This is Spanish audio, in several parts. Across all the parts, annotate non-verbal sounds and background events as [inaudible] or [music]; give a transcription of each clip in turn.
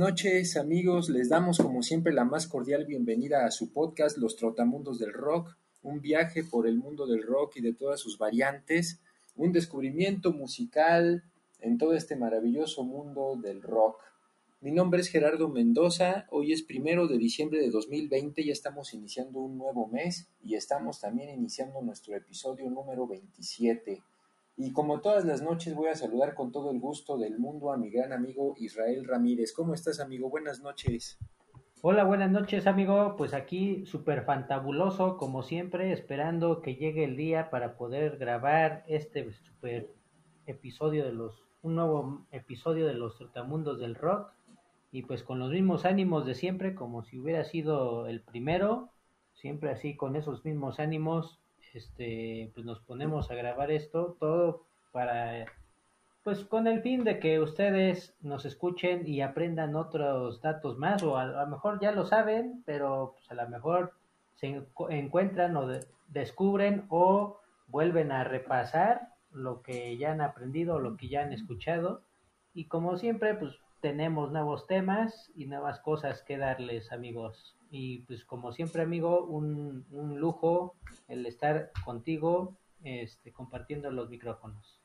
noches amigos, les damos como siempre la más cordial bienvenida a su podcast Los Trotamundos del Rock, un viaje por el mundo del rock y de todas sus variantes, un descubrimiento musical en todo este maravilloso mundo del rock. Mi nombre es Gerardo Mendoza, hoy es primero de diciembre de 2020, ya estamos iniciando un nuevo mes y estamos también iniciando nuestro episodio número 27. Y como todas las noches voy a saludar con todo el gusto del mundo a mi gran amigo Israel Ramírez. ¿Cómo estás amigo? Buenas noches. Hola, buenas noches, amigo. Pues aquí súper fantabuloso, como siempre, esperando que llegue el día para poder grabar este super episodio de los, un nuevo episodio de los Trotamundos del Rock. Y pues con los mismos ánimos de siempre, como si hubiera sido el primero, siempre así con esos mismos ánimos, este, pues nos ponemos a grabar esto, todo para, pues con el fin de que ustedes nos escuchen y aprendan otros datos más, o a, lo mejor ya lo saben, pero pues a lo mejor se encu- encuentran o de- descubren o vuelven a repasar lo que ya han aprendido, lo que ya han escuchado. Y como siempre, pues tenemos nuevos temas y nuevas cosas que darles, amigos. Y pues como siempre, amigo, un, un lujo el estar contigo este, compartiendo los micrófonos.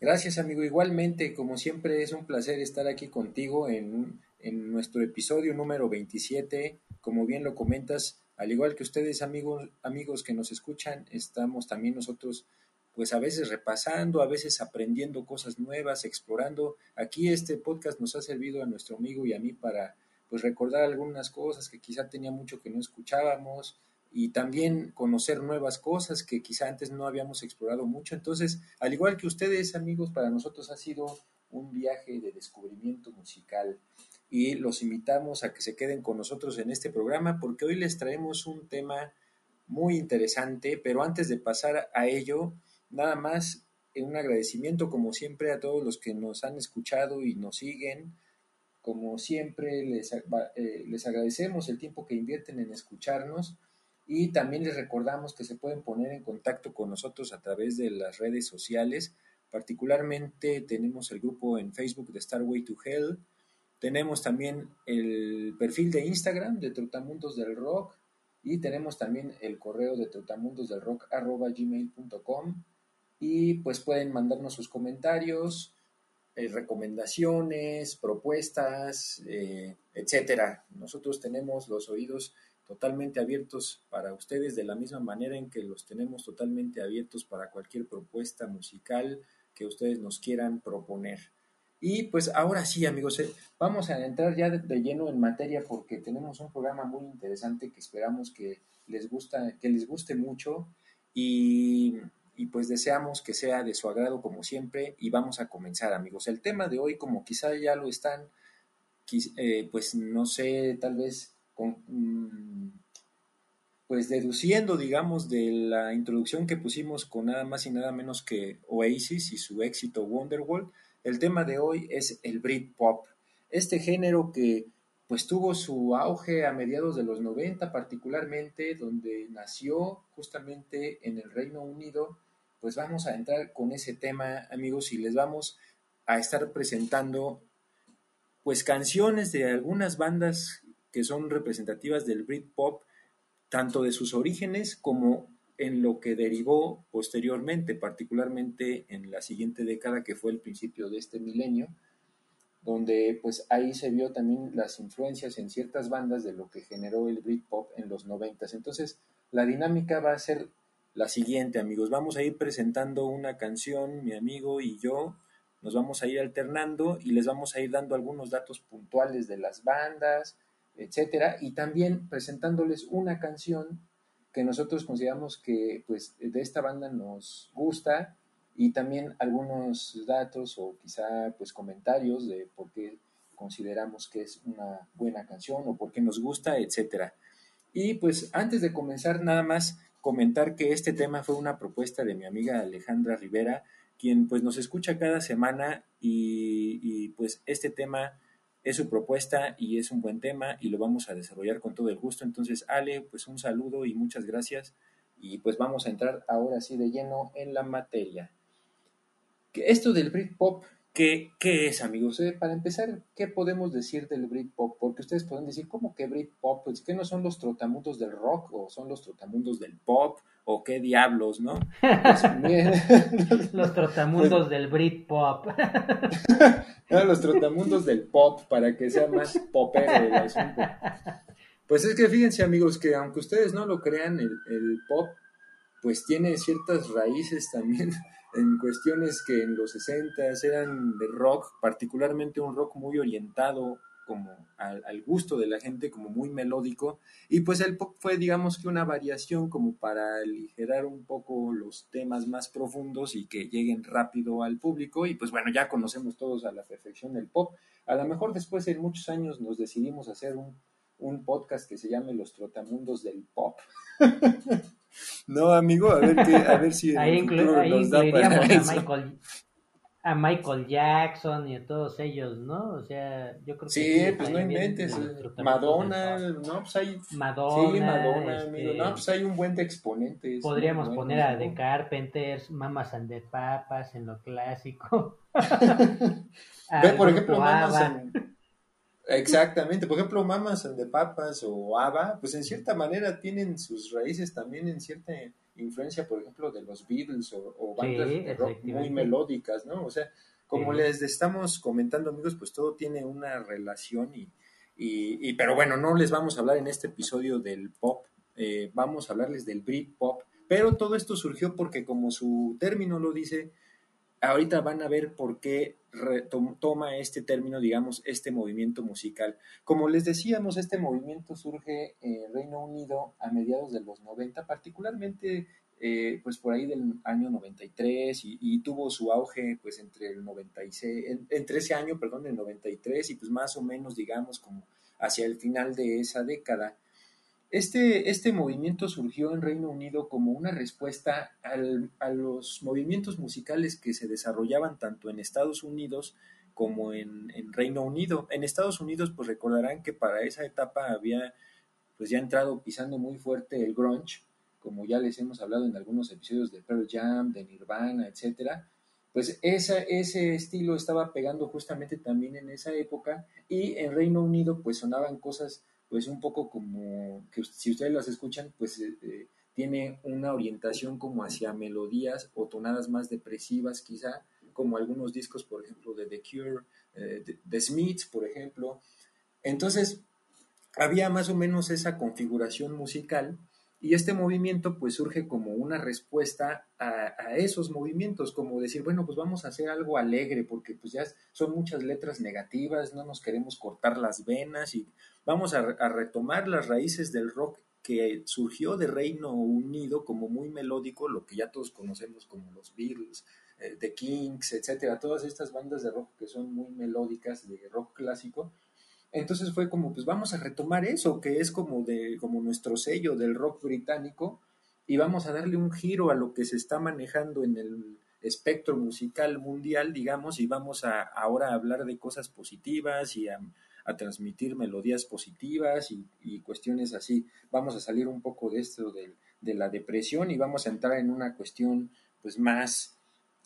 Gracias amigo, igualmente como siempre es un placer estar aquí contigo en, en nuestro episodio número 27. Como bien lo comentas, al igual que ustedes amigos, amigos que nos escuchan, estamos también nosotros pues a veces repasando, a veces aprendiendo cosas nuevas, explorando. Aquí este podcast nos ha servido a nuestro amigo y a mí para pues recordar algunas cosas que quizá tenía mucho que no escuchábamos y también conocer nuevas cosas que quizá antes no habíamos explorado mucho. Entonces, al igual que ustedes, amigos, para nosotros ha sido un viaje de descubrimiento musical y los invitamos a que se queden con nosotros en este programa porque hoy les traemos un tema muy interesante, pero antes de pasar a ello, nada más un agradecimiento como siempre a todos los que nos han escuchado y nos siguen. Como siempre, les, eh, les agradecemos el tiempo que invierten en escucharnos y también les recordamos que se pueden poner en contacto con nosotros a través de las redes sociales. Particularmente tenemos el grupo en Facebook de Starway to Hell. Tenemos también el perfil de Instagram de Trotamundos del Rock y tenemos también el correo de trotamundosdelrock.gmail.com y pues pueden mandarnos sus comentarios, eh, recomendaciones, propuestas, eh, etcétera. Nosotros tenemos los oídos totalmente abiertos para ustedes de la misma manera en que los tenemos totalmente abiertos para cualquier propuesta musical que ustedes nos quieran proponer. Y pues ahora sí, amigos, eh, vamos a entrar ya de, lleno en materia porque tenemos un programa muy interesante que esperamos que les gusta, que les guste mucho y, y pues deseamos que sea de su agrado como siempre y vamos a comenzar, amigos. El tema de hoy, como quizá ya lo están, eh, pues no sé, tal vez mm, pues deduciendo, digamos, de la introducción que pusimos con nada más y nada menos que Oasis y su éxito Wonderwall, el tema de hoy es el Britpop, este género que pues tuvo su auge a mediados de los 90 particularmente, donde nació justamente en el Reino Unido. Pues vamos a entrar con ese tema, amigos, y les vamos a estar presentando pues canciones de algunas bandas que son representativas del Britpop, tanto de sus orígenes como en lo que derivó posteriormente, particularmente en la siguiente década que fue el principio de este milenio, donde pues ahí se vio también las influencias en ciertas bandas de lo que generó el Britpop en los noventas. Entonces, la dinámica va a ser la siguiente, amigos. Vamos a ir presentando una canción, mi amigo y yo, nos vamos a ir alternando y les vamos a ir dando algunos datos puntuales de las bandas, etcétera, y también presentándoles una canción que nosotros consideramos que pues de esta banda nos gusta y también algunos datos o quizá pues comentarios de por qué consideramos que es una buena canción o por qué nos gusta, etcétera. Y pues antes de comenzar nada más comentar que este tema fue una propuesta de mi amiga Alejandra Rivera, quien pues nos escucha cada semana y, y, pues este tema es su propuesta y es un buen tema y lo vamos a desarrollar con todo el gusto. Entonces, Ale, pues un saludo y muchas gracias y pues vamos a entrar ahora sí de lleno en la materia. Esto del Britpop ¿Qué, ¿Qué, es, amigos? Eh, para empezar, ¿qué podemos decir del Britpop? Porque ustedes pueden decir, ¿cómo que Britpop? Pues que no son los trotamundos del rock o son los trotamundos del pop o qué diablos, ¿no? Pues, [laughs] los trotamundos pues, del Britpop. [laughs] no, los trotamundos del pop, para que sea más popero el asunto. Pues es que fíjense, amigos, que aunque ustedes no lo crean, el, el pop pues tiene ciertas raíces también en cuestiones que en los 60 eran de rock, particularmente un rock muy orientado como al, al, gusto de la gente, como muy melódico, y pues el pop fue digamos que una variación como para aligerar un poco los temas más profundos y que lleguen rápido al público, y pues bueno, ya conocemos todos a la perfección el pop, a lo mejor después en muchos años nos decidimos hacer un, un podcast que se llame Los Trotamundos del Pop. [laughs] No, amigo, a ver, qué, a ver si ahí, inclu ahí para a Michael, a Michael Jackson y a todos ellos, ¿no? O sea, yo creo que sí, pues no inventes, Madonna, no, pues hay Madonna, sí, Madonna, este, amigo, no, pues hay un buen de exponentes. Podríamos ¿no? poner a The Carpenters, Mamas and the Papas en lo clásico. [laughs] [laughs] Ve, por ejemplo, Mamas and Exactamente, por ejemplo, Mamas and the Papas o ABBA, pues en cierta manera tienen sus raíces también en cierta influencia, por ejemplo, de los Beatles o, o bandas sí, de rock muy melódicas, ¿no? O sea, como sí. les estamos comentando, amigos, pues todo tiene una relación y, y, y, pero bueno, no les vamos a hablar en este episodio del pop, eh, vamos a hablarles del Britpop, pero todo esto surgió porque como su término lo dice, ahorita van a ver por qué toma este término, digamos, este movimiento musical. Como les decíamos, este movimiento surge en Reino Unido a mediados de los 90, particularmente eh, pues por ahí del año 93 y, y, tuvo su auge pues entre el 96, en, entre ese año, perdón, el 93 y pues más o menos digamos como hacia el final de esa década. Este, este movimiento surgió en Reino Unido como una respuesta al, a los movimientos musicales que se desarrollaban tanto en Estados Unidos como en, en, Reino Unido. En Estados Unidos, pues recordarán que para esa etapa había pues ya entrado pisando muy fuerte el grunge, como ya les hemos hablado en algunos episodios de Pearl Jam, de Nirvana, etcétera. Pues esa, ese estilo estaba pegando justamente también en esa época y en Reino Unido pues sonaban cosas pues un poco como que si ustedes las escuchan, pues eh, tiene una orientación como hacia melodías o tonadas más depresivas quizá, como algunos discos, por ejemplo, de The Cure, eh, de, de Smiths, por ejemplo. Entonces, había más o menos esa configuración musical y este movimiento pues surge como una respuesta a, esos movimientos, como decir, bueno, pues vamos a hacer algo alegre, porque pues ya son muchas letras negativas, no nos queremos cortar las venas y vamos a, a retomar las raíces del rock que surgió de Reino Unido como muy melódico, lo que ya todos conocemos como los Beatles, eh, The Kings, etcétera, todas estas bandas de rock que son muy melódicas, de rock clásico, entonces fue como, pues vamos a retomar eso, que es como, de, como nuestro sello del rock británico, y vamos a darle un giro a lo que se está manejando en el espectro musical mundial, digamos, y vamos a ahora hablar de cosas positivas y a, a transmitir melodías positivas y, y, cuestiones así. Vamos a salir un poco de esto de, de la depresión y vamos a entrar en una cuestión pues más,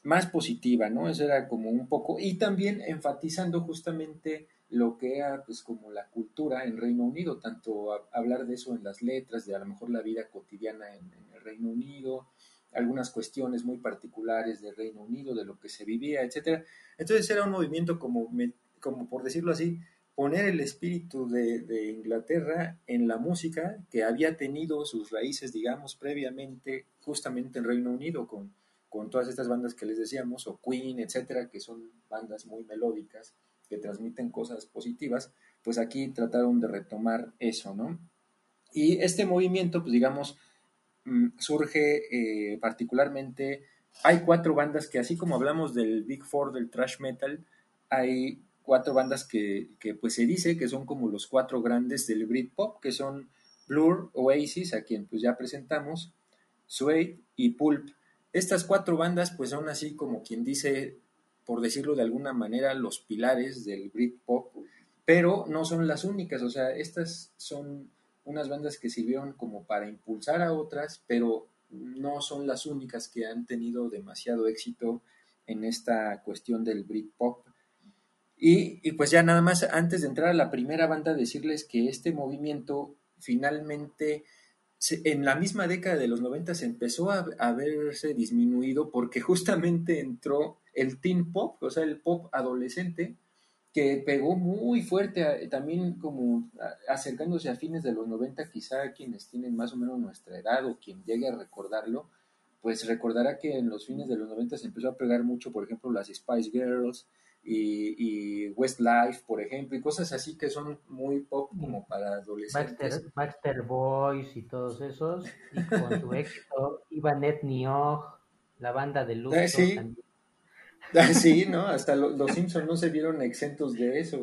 más positiva, ¿no? Eso era como un poco, y también enfatizando justamente lo que era pues como la cultura en Reino Unido, tanto hablar de eso en las letras, de a lo mejor la vida cotidiana en, el Reino Unido, algunas cuestiones muy particulares del Reino Unido, de lo que se vivía, etcétera. Entonces era un movimiento como, como por decirlo así, poner el espíritu de, de Inglaterra en la música que había tenido sus raíces, digamos, previamente justamente en Reino Unido con, con todas estas bandas que les decíamos, o Queen, etcétera, que son bandas muy melódicas que transmiten cosas positivas, pues aquí trataron de retomar eso, ¿no? Y este movimiento, pues digamos, mm, surge eh, particularmente, hay cuatro bandas que así como hablamos del Big Four del thrash metal, hay cuatro bandas que, que, pues se dice que son como los cuatro grandes del Britpop, que son Blur, Oasis, a quien pues ya presentamos, Suede y Pulp. Estas cuatro bandas pues son así como quien dice, por decirlo de alguna manera, los pilares del Britpop, pero no son las únicas, o sea, estas son unas bandas que sirvieron como para impulsar a otras, pero no son las únicas que han tenido demasiado éxito en esta cuestión del Britpop. Y, y, pues ya nada más, antes de entrar a la primera banda, decirles que este movimiento finalmente en la misma década de los 90 se empezó a, a, verse disminuido porque justamente entró el teen pop, o sea, el pop adolescente, que pegó muy fuerte, a, también como a, acercándose a fines de los 90, quizá quienes tienen más o menos nuestra edad o quien llegue a recordarlo, pues recordará que en los fines de los 90 se empezó a pegar mucho, por ejemplo, las Spice Girls, y, y, Westlife, por ejemplo, y cosas así que son muy pop como para adolescentes. Baxter, Baxter Boys y todos esos, y con su [laughs] éxito, Ivanet Niog, la banda de Luxor ah, sí. también. Ah, sí, ¿no? Hasta lo, los Simpsons no se vieron exentos de eso.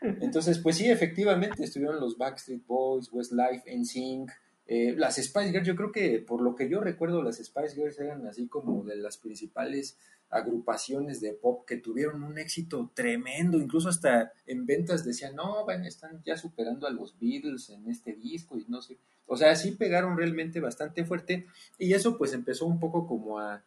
Entonces, pues sí, efectivamente, estuvieron los Backstreet Boys, Westlife, NSYNC, eh, las Spice Girls, yo creo que por lo que yo recuerdo, las Spice Girls eran así como de las principales agrupaciones de pop que tuvieron un éxito tremendo, incluso hasta en ventas decían, no, van, están ya superando a los Beatles en este disco y no sé, o sea, sí pegaron realmente bastante fuerte y eso pues empezó un poco como a,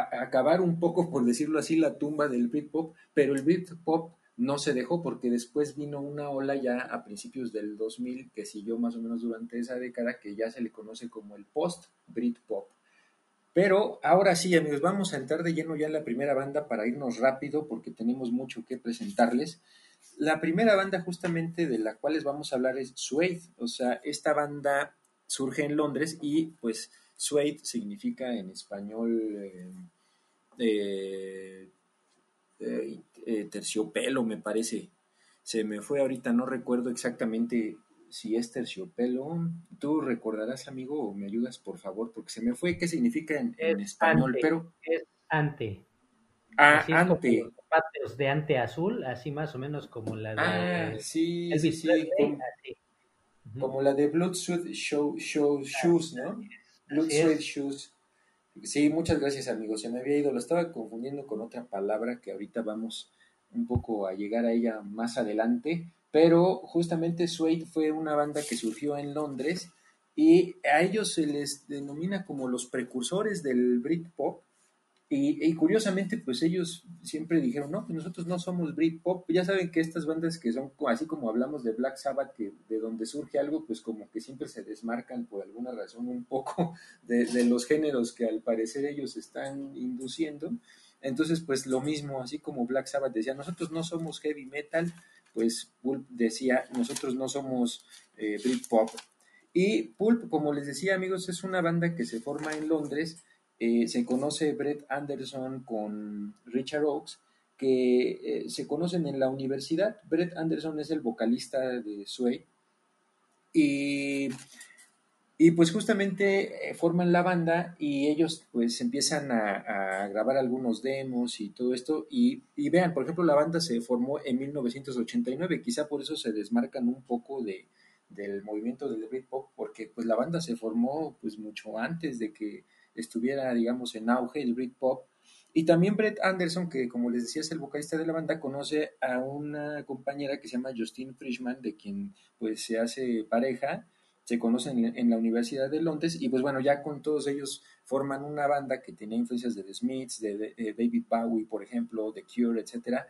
acabar un poco, por decirlo así, la tumba del Britpop, pero el Britpop no se dejó porque después vino una ola ya a principios del 2000 que siguió más o menos durante esa década que ya se le conoce como el post-Britpop. Pero ahora sí, amigos, vamos a entrar de lleno ya en la primera banda para irnos rápido porque tenemos mucho que presentarles. La primera banda justamente de la cual les vamos a hablar es Suede, o sea, esta banda surge en Londres y pues Suede significa en español eh, eh, eh, terciopelo, me parece. Se me fue ahorita, no recuerdo exactamente si es terciopelo. Tú recordarás, amigo, o me ayudas, por favor, porque se me fue qué significa en, en español, ante, pero... Es ante. Ah, así ante. Como de ante azul, así más o menos como la de... Ah, sí, sí, sí, como, la de Blood, Show, Show, Shoes, ¿no? Así es. Sweat, Shoes. Sí, muchas gracias, amigo. Se me había ido, lo estaba confundiendo con otra palabra que ahorita vamos un poco a llegar a ella más adelante. Pero justamente Suede fue una banda que surgió en Londres y a ellos se les denomina como los precursores del Britpop. Y, curiosamente, pues ellos siempre dijeron, no, pues nosotros no somos Britpop. Ya saben que estas bandas que son, así como hablamos de Black Sabbath, que de donde surge algo, pues como que siempre se desmarcan por alguna razón un poco [laughs] de, de los géneros que al parecer ellos están induciendo. Entonces, pues lo mismo, así como Black Sabbath decía, nosotros no somos heavy metal, pues Pulp decía, nosotros no somos eh, Britpop. Y Pulp, como les decía amigos, es una banda que se forma en Londres, eh, se conoce Brett Anderson con Richard Oakes, que eh, se conocen en la universidad. Brett Anderson es el vocalista de Sway. Y, y pues justamente eh, forman la banda y ellos pues empiezan a, a grabar algunos demos y todo esto. Y, y vean, por ejemplo, la banda se formó en 1989, quizá por eso se desmarcan un poco de, del movimiento del Britpop, porque pues la banda se formó pues mucho antes de que estuviera, digamos, en auge el Britpop. Y también Brett Anderson, que como les decía es el vocalista de la banda, conoce a una compañera que se llama Justine Frischman, de quien pues se hace pareja, se conocen en, la Universidad de Londres y pues bueno, ya con todos ellos forman una banda que tenía influencias de The Smiths, de, de David Bowie, por ejemplo, The Cure, etcétera.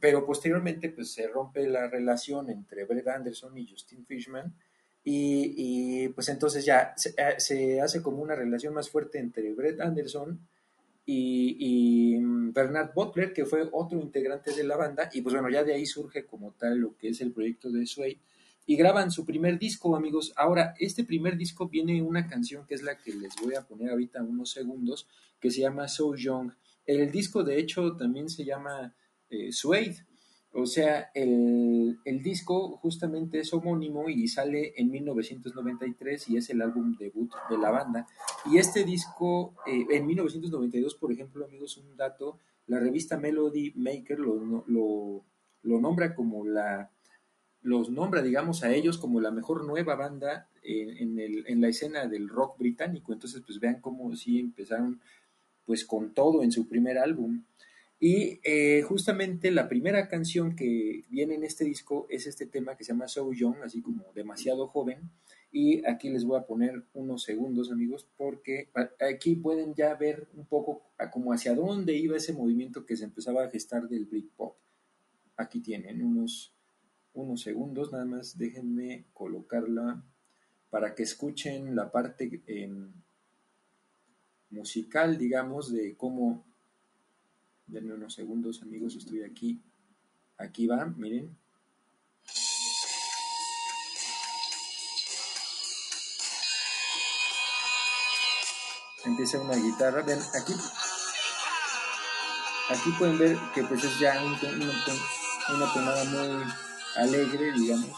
Pero posteriormente pues se rompe la relación entre Brett Anderson y Justin Fishman y, pues entonces ya se, eh, se hace como una relación más fuerte entre Brett Anderson y, mm, Bernard Butler, que fue otro integrante de la banda, y pues bueno, ya de ahí surge como tal lo que es el proyecto de Suede, y graban su primer disco, amigos. Ahora, este primer disco viene una canción que es la que les voy a poner ahorita unos segundos, que se llama So Young. El disco, de hecho, también se llama eh, Suede. O sea, el, el disco justamente es homónimo y sale en 1993 y es el álbum debut de la banda. Y este disco, eh, en 1992, por ejemplo, amigos, un dato, la revista Melody Maker lo, lo, lo nombra como la, los nombra, digamos, a ellos como la mejor nueva banda en, en, el, en la escena del rock británico. Entonces, pues vean cómo sí empezaron pues con todo en su primer álbum. Y eh, justamente la primera canción que viene en este disco es este tema que se llama So Young, así como demasiado joven. Y aquí les voy a poner unos segundos, amigos, porque aquí pueden ya ver un poco como hacia dónde iba ese movimiento que se empezaba a gestar del Britpop. Aquí tienen unos, unos segundos, nada más déjenme colocarla para que escuchen la parte eh, musical, digamos, de cómo Denme unos segundos, amigos, estoy aquí. Aquí va, miren. Empieza una guitarra. Ven, aquí. Aquí pueden ver que pues es ya un, una, una tonada muy alegre, digamos.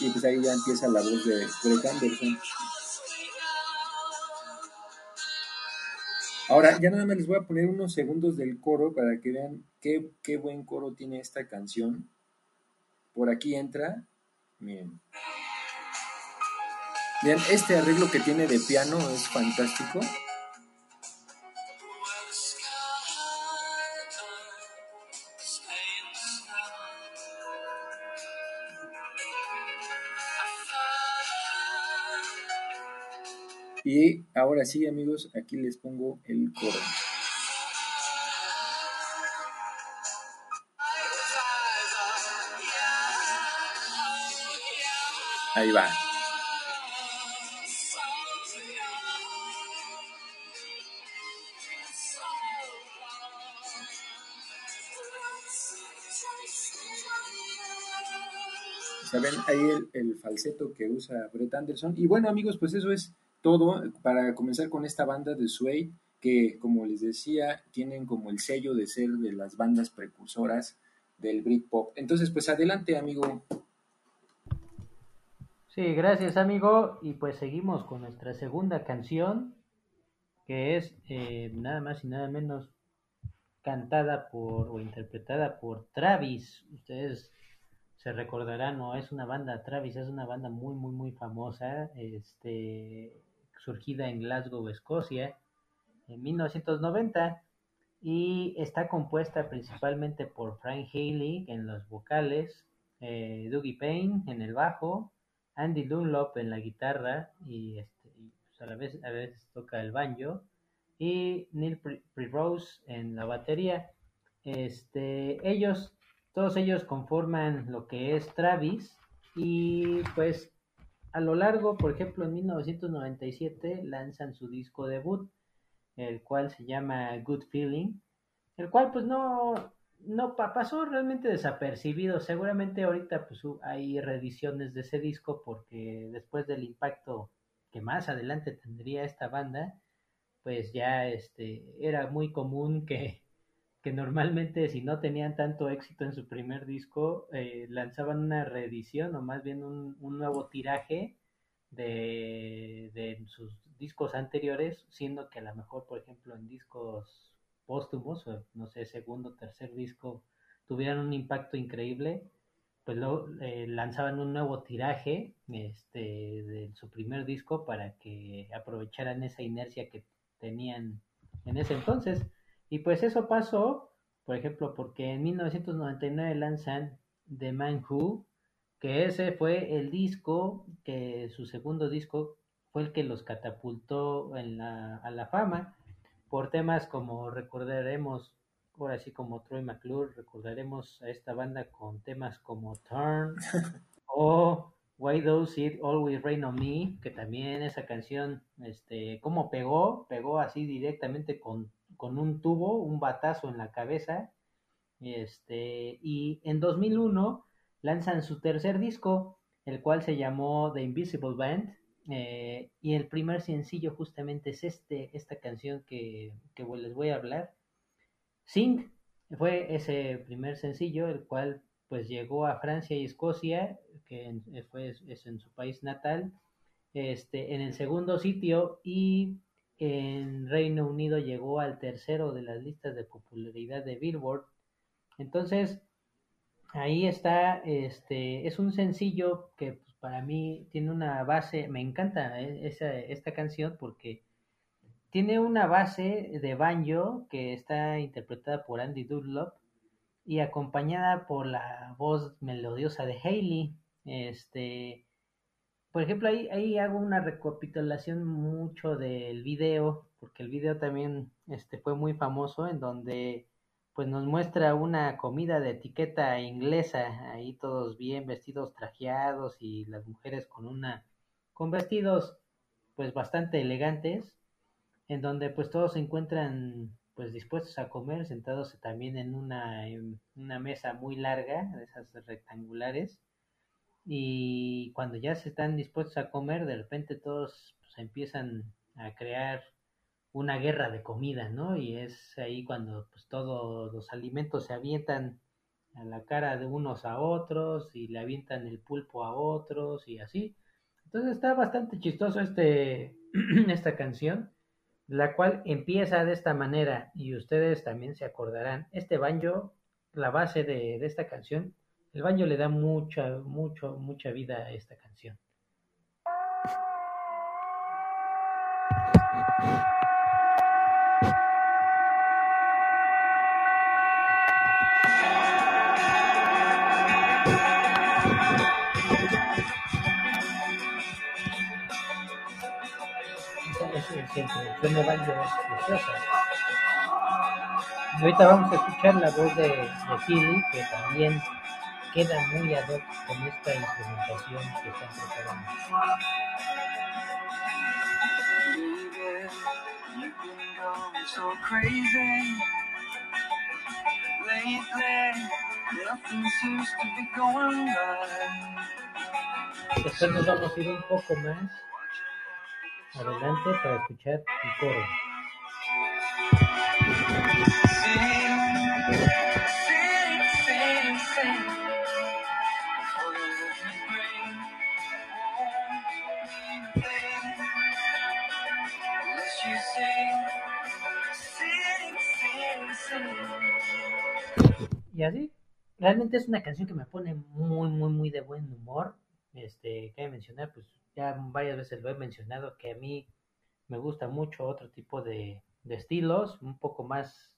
Y pues ahí ya empieza la voz de Brett Anderson. Ahora, ya nada más les voy a poner unos segundos del coro para que vean qué, qué buen coro tiene esta canción. Por aquí entra, miren. Vean, este arreglo que tiene de piano es fantástico. Y ahora sí, amigos, aquí les pongo el coro. Ahí va. ¿Saben? Ahí el, el falseto que usa Brett Anderson. Y bueno, amigos, pues eso es todo para comenzar con esta banda de Sway, que como les decía, tienen como el sello de ser de las bandas precursoras del Britpop. Entonces, pues adelante, amigo. Sí, gracias, amigo. Y pues seguimos con nuestra segunda canción, que es eh, nada más y nada menos cantada por o interpretada por Travis. Ustedes se recordarán, no es una banda, Travis es una banda muy, muy, muy famosa, este, surgida en Glasgow, Escocia, en 1990, y está compuesta principalmente por Frank Haley en los vocales, eh, Dougie Payne en el bajo, Andy Dunlop en la guitarra, y, este, pues a, la vez, veces toca el banjo, y Neil Primrose en la batería. Este, ellos todos ellos conforman lo que es Travis y pues a lo largo, por ejemplo, en 1997 lanzan su disco debut, el cual se llama Good Feeling, el cual pues no, no pasó realmente desapercibido. Seguramente ahorita pues hay reediciones de ese disco porque después del impacto que más adelante tendría esta banda, pues ya este era muy común que que normalmente si no tenían tanto éxito en su primer disco, eh, lanzaban una reedición o más bien un, nuevo tiraje de, de, sus discos anteriores, siendo que a lo mejor, por ejemplo, en discos póstumos, o no sé, segundo, tercer disco, tuvieran un impacto increíble, pues luego eh, lanzaban un nuevo tiraje este, de su primer disco para que aprovecharan esa inercia que tenían en ese entonces. Y pues eso pasó por ejemplo, porque en 1999 lanzan The Man Who, que ese fue el disco, que su segundo disco fue el que los catapultó en la, a la fama por temas como recordaremos, ahora sí como Troy McClure, recordaremos a esta banda con temas como Turn [laughs] o Why Does It Always Rain on Me, que también esa canción, este, como pegó, pegó así directamente con, con un tubo, un batazo en la cabeza, este, y en 2001 lanzan su tercer disco, el cual se llamó The Invisible Band, eh, y el primer sencillo justamente es este, esta canción que, que les voy a hablar. Sing fue ese primer sencillo, el cual pues llegó a Francia y Escocia, que fue, es en su país natal, este, en el segundo sitio y en Reino Unido llegó al tercero de las listas de popularidad de Billboard. Entonces, ahí está, este, es un sencillo que pues, para mí tiene una base, me encanta eh, esa, esta canción porque tiene una base de banjo que está interpretada por Andy Dunlop y acompañada por la voz melodiosa de Hayley. Este, por ejemplo, ahí, ahí hago una recapitulación mucho del video, porque el video también este, fue muy famoso, en donde pues nos muestra una comida de etiqueta inglesa, ahí todos bien vestidos, trajeados y las mujeres con una con vestidos pues bastante elegantes, en donde pues todos se encuentran pues dispuestos a comer, sentados también en una, en una mesa muy larga, de esas rectangulares, y cuando ya se están dispuestos a comer, de repente todos pues, empiezan a crear una guerra de comida, ¿no? Y es ahí cuando pues todos los alimentos se avientan a la cara de unos a otros y le avientan el pulpo a otros y así. Entonces está bastante chistoso este [clears throat] esta canción, la cual empieza de esta manera y ustedes también se acordarán. Este banjo, la base de, de esta canción, el banjo le da mucha, mucho, mucha vida a esta canción. siempre. Y ahorita vamos a escuchar la voz de, de que también queda muy ad hoc con esta instrumentación que están preparando. Después nos vamos a ir un poco más adelante para escuchar el coro. Y así, realmente es una canción que me pone muy, muy, muy de buen humor. Este, cabe mencionar, pues ya varias veces lo he mencionado, que a mí me gusta mucho otro tipo de, estilos, un poco más,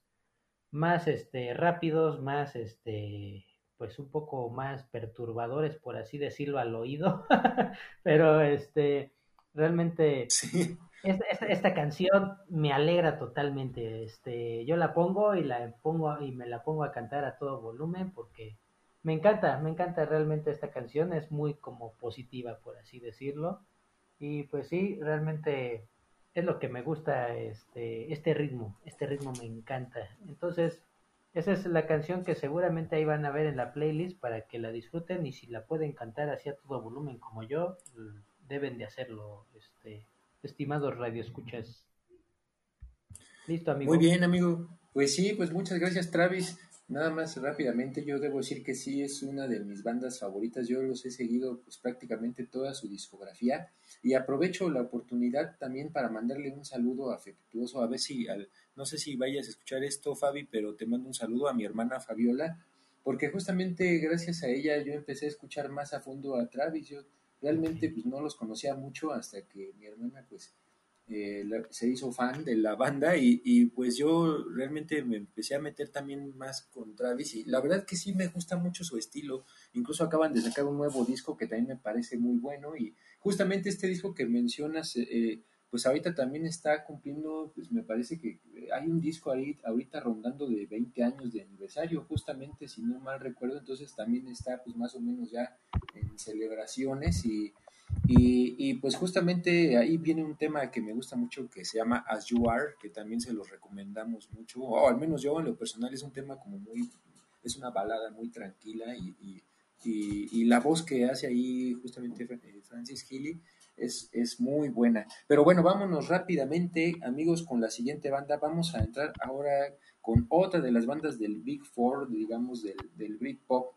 más este, rápidos, más este, pues un poco más perturbadores, por así decirlo, al oído, [laughs] pero este, realmente esta, esta, canción me alegra totalmente, este, yo la pongo y la pongo y me la pongo a cantar a todo volumen porque me encanta, me encanta realmente esta canción, es muy como positiva, por así decirlo. Y pues sí, realmente es lo que me gusta, este, este ritmo, este ritmo me encanta. Entonces, esa es la canción que seguramente ahí van a ver en la playlist para que la disfruten y si la pueden cantar así a todo volumen como yo, deben de hacerlo, este, estimados radioescuchas. Listo, amigo. Muy bien, amigo. Pues sí, pues muchas gracias, Travis. Nada más rápidamente, yo debo decir que sí es una de mis bandas favoritas. Yo los he seguido pues prácticamente toda su discografía y aprovecho la oportunidad también para mandarle un saludo afectuoso. A ver si, al, no sé si vayas a escuchar esto, Fabi, pero te mando un saludo a mi hermana Fabiola, porque justamente gracias a ella yo empecé a escuchar más a fondo a Travis. Yo realmente pues no los conocía mucho hasta que mi hermana pues eh, la- se hizo fan de la banda y, y, pues yo realmente me empecé a meter también más con Travis y la verdad que sí me gusta mucho su estilo. Incluso acaban de sacar un nuevo disco que también me parece muy bueno y justamente este disco que mencionas, eh, pues ahorita también está cumpliendo, pues me parece que hay un disco ahí ahorita rondando de 20 años de aniversario, justamente si no mal recuerdo, entonces también está pues más o menos ya en celebraciones y, y, pues justamente ahí viene un tema que me gusta mucho que se llama As You Are, que también se los recomendamos mucho, o al menos yo en lo personal es un tema como muy, es una balada muy tranquila y, y, y, y la voz que hace ahí justamente eh, Francis Healy es, es muy buena. Pero bueno, vámonos rápidamente, amigos, con la siguiente banda. Vamos a entrar ahora con otra de las bandas del Big Four, digamos, del, del Britpop,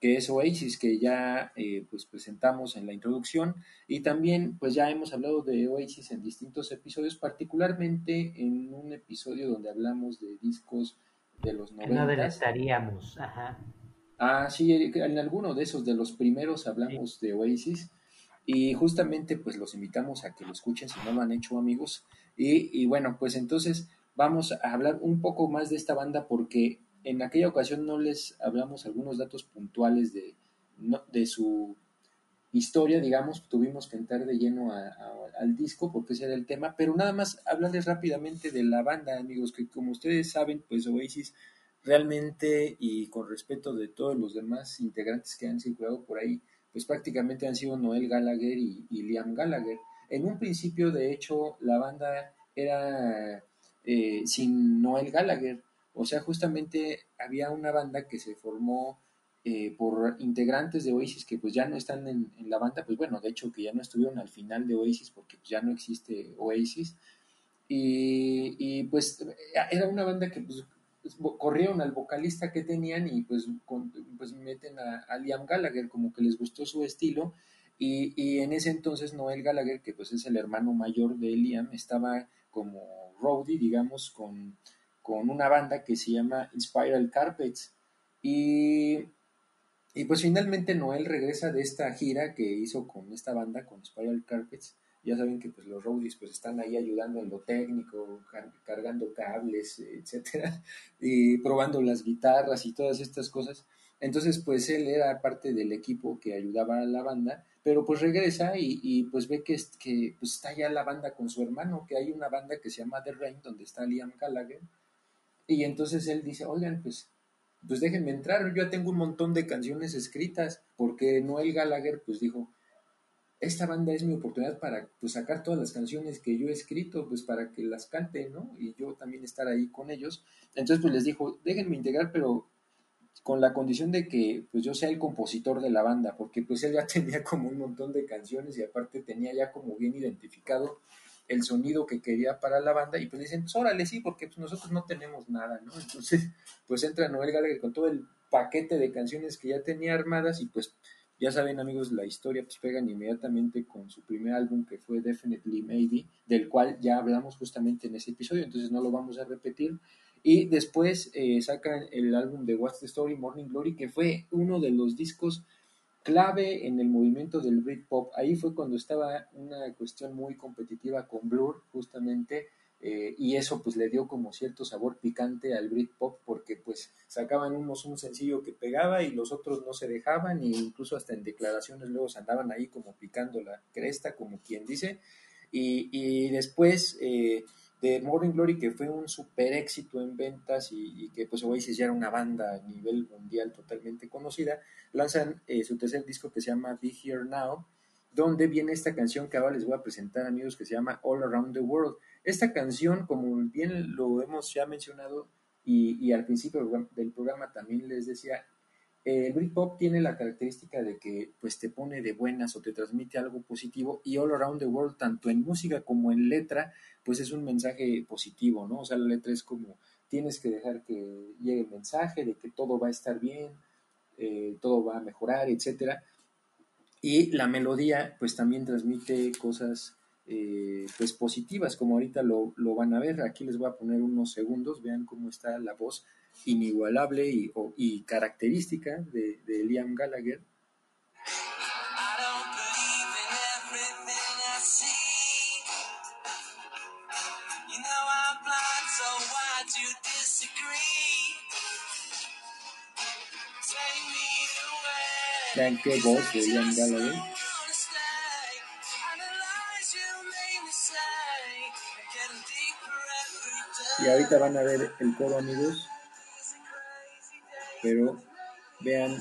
que es Oasis, que ya eh, pues presentamos en la introducción. Y también, pues ya hemos hablado de Oasis en distintos episodios, particularmente en un episodio donde hablamos de discos de los Que 90. no deletaríamos. Ajá. Ah, sí, en alguno de esos, de los primeros, hablamos de Oasis. Y justamente, pues los invitamos a que lo escuchen si no lo han hecho, amigos. Y, y bueno, pues entonces vamos a hablar un poco más de esta banda porque en aquella ocasión no les hablamos algunos datos puntuales de, de su historia, digamos, tuvimos que entrar de lleno a, a, al disco porque ese era el tema, pero nada más hablarles rápidamente de la banda, amigos, que como ustedes saben, pues Oasis realmente y con respeto de todos los demás integrantes que han circulado por ahí, pues prácticamente han sido Noel Gallagher y, Liam Gallagher. En un principio, de hecho, la banda era eh, sin Noel Gallagher, o sea, justamente había una banda que se formó eh, por integrantes de Oasis que pues ya no están en, la banda, pues bueno, de hecho que ya no estuvieron al final de Oasis porque pues, ya no existe Oasis. Y, y, pues era una banda que pues, corrieron al vocalista que tenían y pues, pues meten a, Liam Gallagher como que les gustó su estilo. Y, en ese entonces Noel Gallagher que pues es el hermano mayor de Liam estaba como roadie digamos con, una banda que se llama Spiral Carpets. Y, y pues finalmente Noel regresa de esta gira que hizo con esta banda con Spiral Carpets ya saben que pues los roadies pues están ahí ayudando en lo técnico, car cargando cables, [laughs] etcétera, y probando las guitarras y todas estas cosas. Entonces, pues él era parte del equipo que ayudaba a la banda, pero pues regresa y, y pues ve que, que pues está ya la banda con su hermano, que hay una banda que se llama The Rain, donde está Liam Gallagher, y entonces él dice, oigan, pues, pues déjenme entrar, yo ya tengo un montón de canciones escritas, porque Noel Gallagher pues dijo, esta banda es mi oportunidad para pues, sacar todas las canciones que yo he escrito, pues para que las cante, ¿no? Y yo también estar ahí con ellos. Entonces, pues les dijo, déjenme integrar, pero con la condición de que pues yo sea el compositor de la banda, porque pues él ya [laughs] tenía como un montón de canciones y aparte tenía ya como bien identificado el sonido que quería para la banda y pues dicen, pues órale, sí, porque pues nosotros no tenemos nada, ¿no? Entonces, pues entra Noel Gallagher con todo el paquete de canciones que ya tenía armadas y pues ya saben amigos, la historia pues pegan inmediatamente con su primer álbum que fue Definitely Maybe, del cual ya hablamos justamente en ese episodio, entonces no lo vamos a repetir. Y después eh, sacan el álbum de What's the Story, Morning Glory, que fue uno de los discos clave en el movimiento del Britpop. Ahí fue cuando estaba una cuestión muy competitiva con Blur, justamente, eh, y eso pues le dio como cierto sabor picante al Britpop porque pues sacaban unos un sencillo que pegaba y los otros no se dejaban e incluso hasta en declaraciones luego se andaban ahí como picando la cresta como quien dice. Y, y después eh, de Morning Glory que fue un super éxito en ventas y, que pues Oasis ya era una banda a nivel mundial totalmente conocida lanzan eh, su tercer disco que se llama Be Here Now donde viene esta canción que ahora les voy a presentar amigos que se llama All Around the World esta canción, como bien lo hemos ya mencionado y, al principio del programa también les decía, eh, el Britpop tiene la característica de que pues te pone de buenas o te transmite algo positivo y All Around the World, tanto en música como en letra, pues es un mensaje positivo, ¿no? O sea, la letra es como tienes que dejar que llegue el mensaje de que todo va a estar bien, eh, todo va a mejorar, etcétera. Y la melodía pues también transmite cosas eh, pues positivas, como ahorita lo, lo, van a ver. Aquí les voy a poner unos segundos, vean cómo está la voz inigualable y, y característica de, de Liam Gallagher. Vean qué voz de Liam Gallagher. Y ahorita van a ver el coro, amigos. Pero vean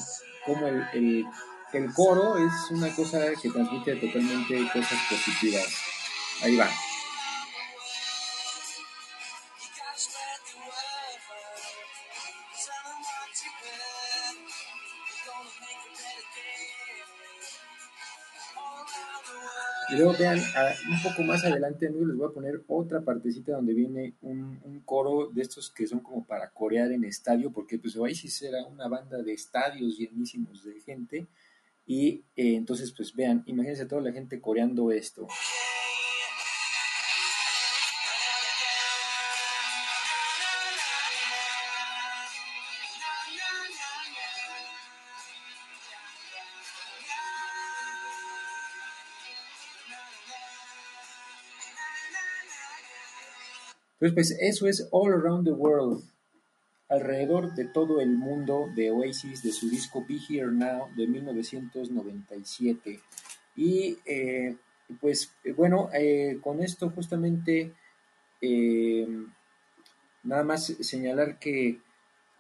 cómo el, el, el coro es una cosa que transmite totalmente cosas positivas. Ahí va. Y luego vean, un poco más adelante, amigos, les voy a poner otra partecita donde viene un, coro de estos que son como para corear en estadio, porque pues Oasis era una banda de estadios llenísimos de gente. Y eh, entonces, pues vean, imagínense toda la gente coreando esto. Entonces, pues eso es All Around the World, alrededor de todo el mundo de Oasis, de su disco Be Here Now de 1997. Y eh, pues eh, bueno, eh, con esto justamente nada más señalar que,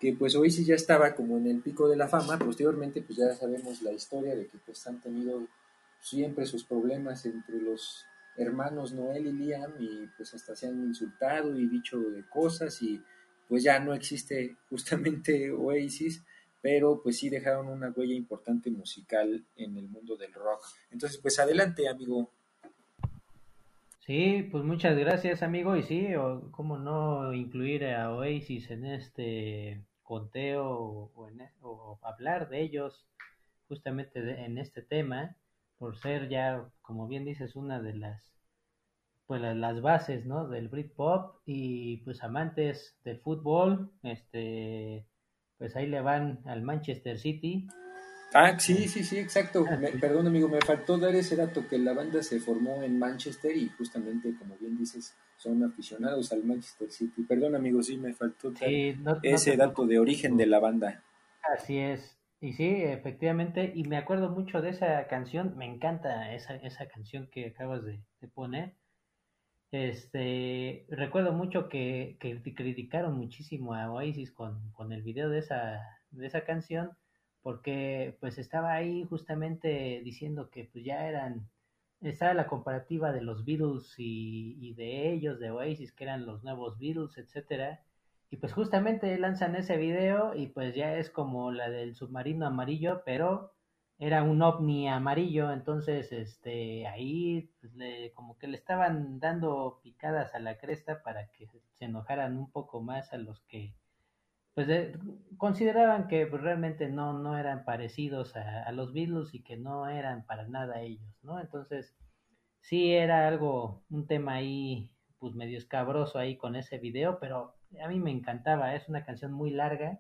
que pues Oasis ya estaba como en el pico de la fama, posteriormente pues ya sabemos la historia de que pues han tenido siempre sus problemas entre los hermanos Noel y Liam y pues hasta se han insultado y dicho de cosas y pues ya no existe justamente [laughs] Oasis, pero pues sí dejaron una huella importante musical en el mundo del rock. Entonces pues adelante amigo. Sí, pues muchas gracias, amigo. Y sí, o, cómo no incluir a Oasis en este conteo o, en, e- o hablar de ellos justamente de- en este tema, por ser ya, como bien dices, una de las pues la- las bases, ¿no? del Britpop y pues amantes del fútbol, este pues ahí le van al Manchester City. Ah, sí, sí, sí, exacto. Me- perdón amigo, me faltó dar ese dato que la banda se formó en Manchester y justamente como bien dices, son aficionados al Manchester City. Perdón amigo, sí, me faltó Sí, no- ese dato de origen de la banda. Así es. Y sí, efectivamente, y me acuerdo mucho de esa canción, me encanta esa, esa canción que acabas de, poner. Este, recuerdo mucho que, que criticaron muchísimo a Oasis con, con el video de esa, de esa canción, porque pues estaba ahí justamente diciendo que pues ya eran, estaba la comparativa de los Beatles y, y de ellos, de Oasis, que eran los nuevos Beatles, etcétera. Y pues justamente lanzan ese video y pues ya es como la del submarino amarillo, pero era un ovni amarillo, entonces este ahí pues, le, como que le estaban dando picadas a la cresta para que se enojaran un poco más a los que pues de- consideraban que pues, realmente no, no eran parecidos a, a los Beatles y que no eran para nada ellos, ¿no? Entonces sí era algo, un tema ahí pues medio escabroso ahí con ese video, pero a mí me encantaba, es una canción muy larga,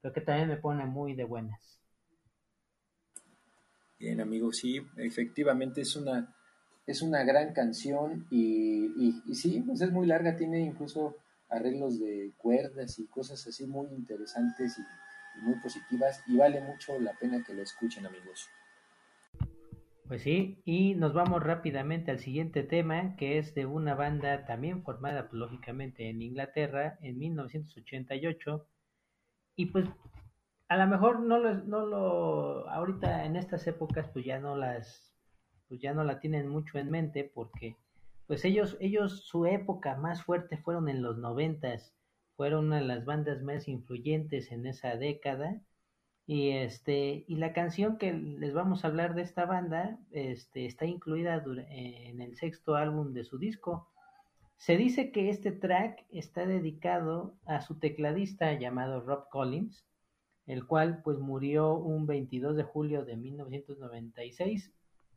pero que también me pone muy de buenas. Bien, amigo, sí, efectivamente es una, es una gran canción y, y, y sí, pues es muy larga, tiene incluso arreglos de cuerdas y cosas así muy interesantes y, y muy positivas y vale mucho la pena que lo escuchen, amigos. Pues sí, y nos vamos rápidamente al siguiente tema, que es de una banda también formada, pues, lógicamente, en Inglaterra en 1988. Y pues a lo mejor no lo, no lo, ahorita en estas épocas, pues ya no las, pues ya no la tienen mucho en mente, porque pues ellos, ellos, su época más fuerte fueron en los noventas, fueron una de las bandas más influyentes en esa década. Y este, y la canción que les vamos a hablar de esta banda, este, está incluida dura- en el sexto álbum de su disco. Se dice que este track está dedicado a su tecladista llamado Rob Collins, el cual pues murió un 22 de julio de 1996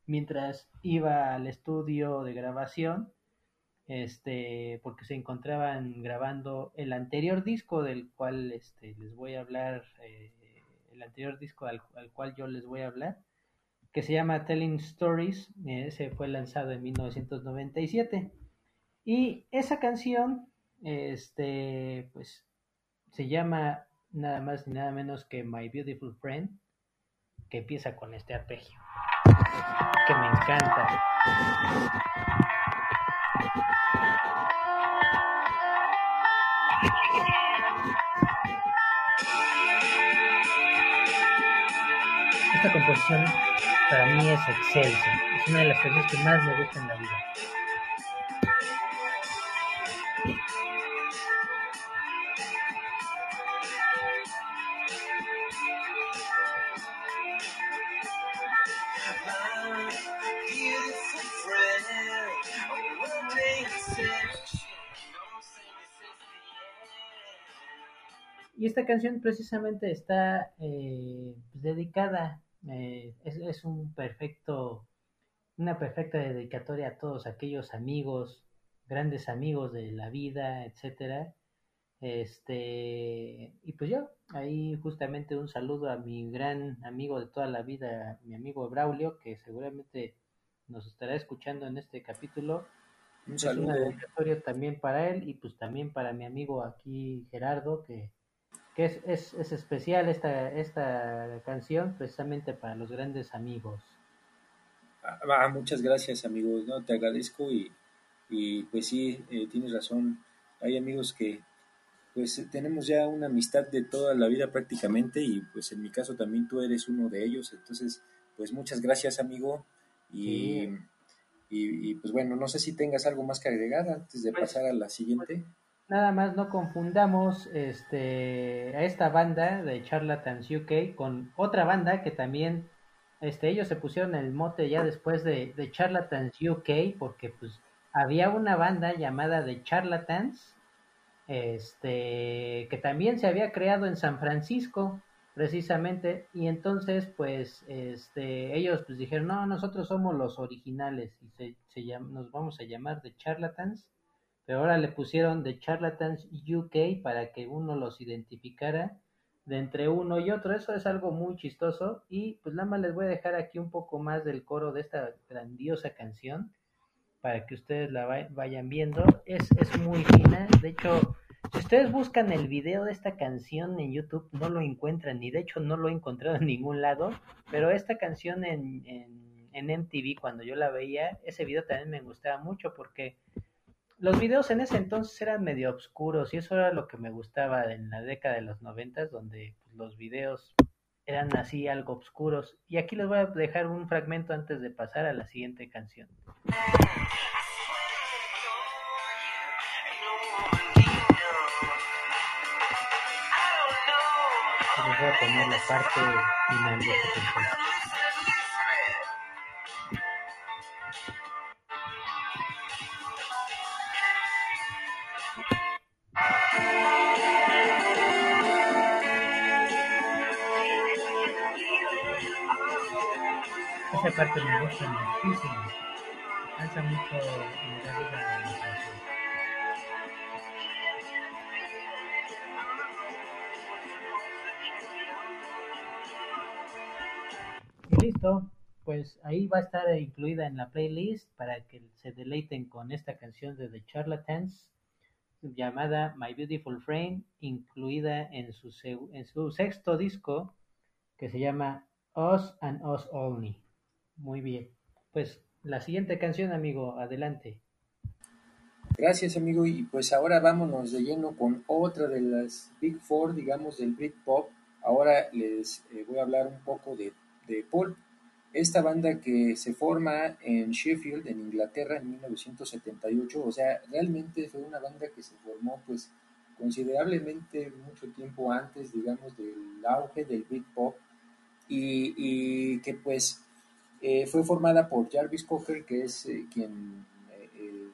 mientras iba al estudio de grabación, este, porque se encontraban grabando el anterior disco del cual este, les voy a hablar, eh, el anterior disco al, al cual yo les voy a hablar, que se llama Telling Stories, eh, ese fue lanzado en 1997. Y esa canción, este, pues, se llama nada más ni nada menos que My Beautiful Friend. que empieza con este arpegio, que me encanta. [laughs] Esta composición para mí es excelsa, es una de las canciones que más me gusta en la vida. Y esta canción precisamente está eh, pues, dedicada, eh, es, es un perfecto, una perfecta dedicatoria a todos aquellos amigos, grandes amigos de la vida, etcétera. Este, y pues yo, ahí justamente un saludo a mi gran amigo de toda la vida, mi amigo Braulio, que seguramente nos estará escuchando en este capítulo. Un Es una saludo. dedicatoria también para él y pues también para mi amigo aquí Gerardo, que, que es, es, es especial esta, esta canción precisamente para los grandes amigos. Ah, ah, muchas gracias, amigos. No, te agradezco y, y pues sí, eh, tienes razón. Hay amigos que pues tenemos ya una amistad de toda la vida prácticamente y pues en mi caso también tú eres uno de ellos. Entonces, pues muchas gracias, amigo. Y, Sí. y, y, pues bueno, no sé si tengas algo más que agregar antes de Pues, pasar a la siguiente. Nada más no confundamos este, a esta banda de Charlatans UK con otra banda que también este, ellos se pusieron el mote ya después de, de Charlatans UK porque pues había una banda llamada The Charlatans este, que también se había creado en San Francisco precisamente. Y entonces pues este, ellos pues dijeron no, nosotros somos los originales y se, se nos vamos a llamar The Charlatans pero ahora le pusieron The Charlatans UK para que uno los identificara de entre uno y otro. Eso es algo muy chistoso. Y pues nada más les voy a dejar aquí un poco más del coro de esta grandiosa canción para que ustedes la va- vayan viendo. Es, es muy fina. De hecho, si ustedes buscan el video de esta canción en YouTube, no lo encuentran. Y de hecho, no lo he encontrado en ningún lado. Pero esta canción en, en, en MTV, cuando yo la veía, ese video también me gustaba mucho porque los videos en ese entonces eran medio oscuros y eso era lo que me gustaba en la década de los noventas, donde pues, los videos eran así algo oscuros. Y aquí les voy a dejar un fragmento antes de pasar a la siguiente canción. Les voy a poner la parte final de esta canción. Parte me gusta muchísimo. Alza mucho el nivel de la listo, pues ahí va a estar incluida en la playlist para que se deleiten con esta canción de The Charlatans llamada My Beautiful Friend, incluida en su, en su sexto disco que se llama Us and Us Only. Muy bien, pues la siguiente canción, amigo, adelante. Gracias, amigo. Y pues ahora vámonos de lleno con otra de las Big Four, digamos, del Britpop. Ahora les eh, voy a hablar un poco de, de Pulp. Esta banda que se forma en Sheffield, en Inglaterra, en 1978. O sea, realmente fue una banda que se formó, pues, considerablemente mucho tiempo antes, digamos, del auge del Britpop. Y, y que, pues, eh, fue formada por Jarvis Cocker, que es eh, quien eh,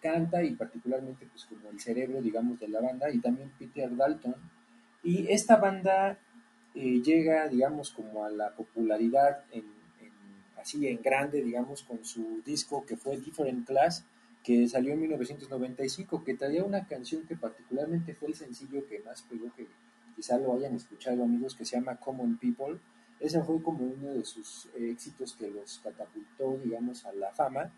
canta y particularmente pues como el cerebro digamos de la banda y también Peter Dalton. Y esta banda llega digamos como a la popularidad en- así en grande digamos con su disco que fue Different Class que salió en 1995 que traía una canción que particularmente fue el sencillo que más pegó que quizá lo hayan escuchado amigos que se llama Common People ese fue como uno de sus éxitos que los catapultó digamos a la fama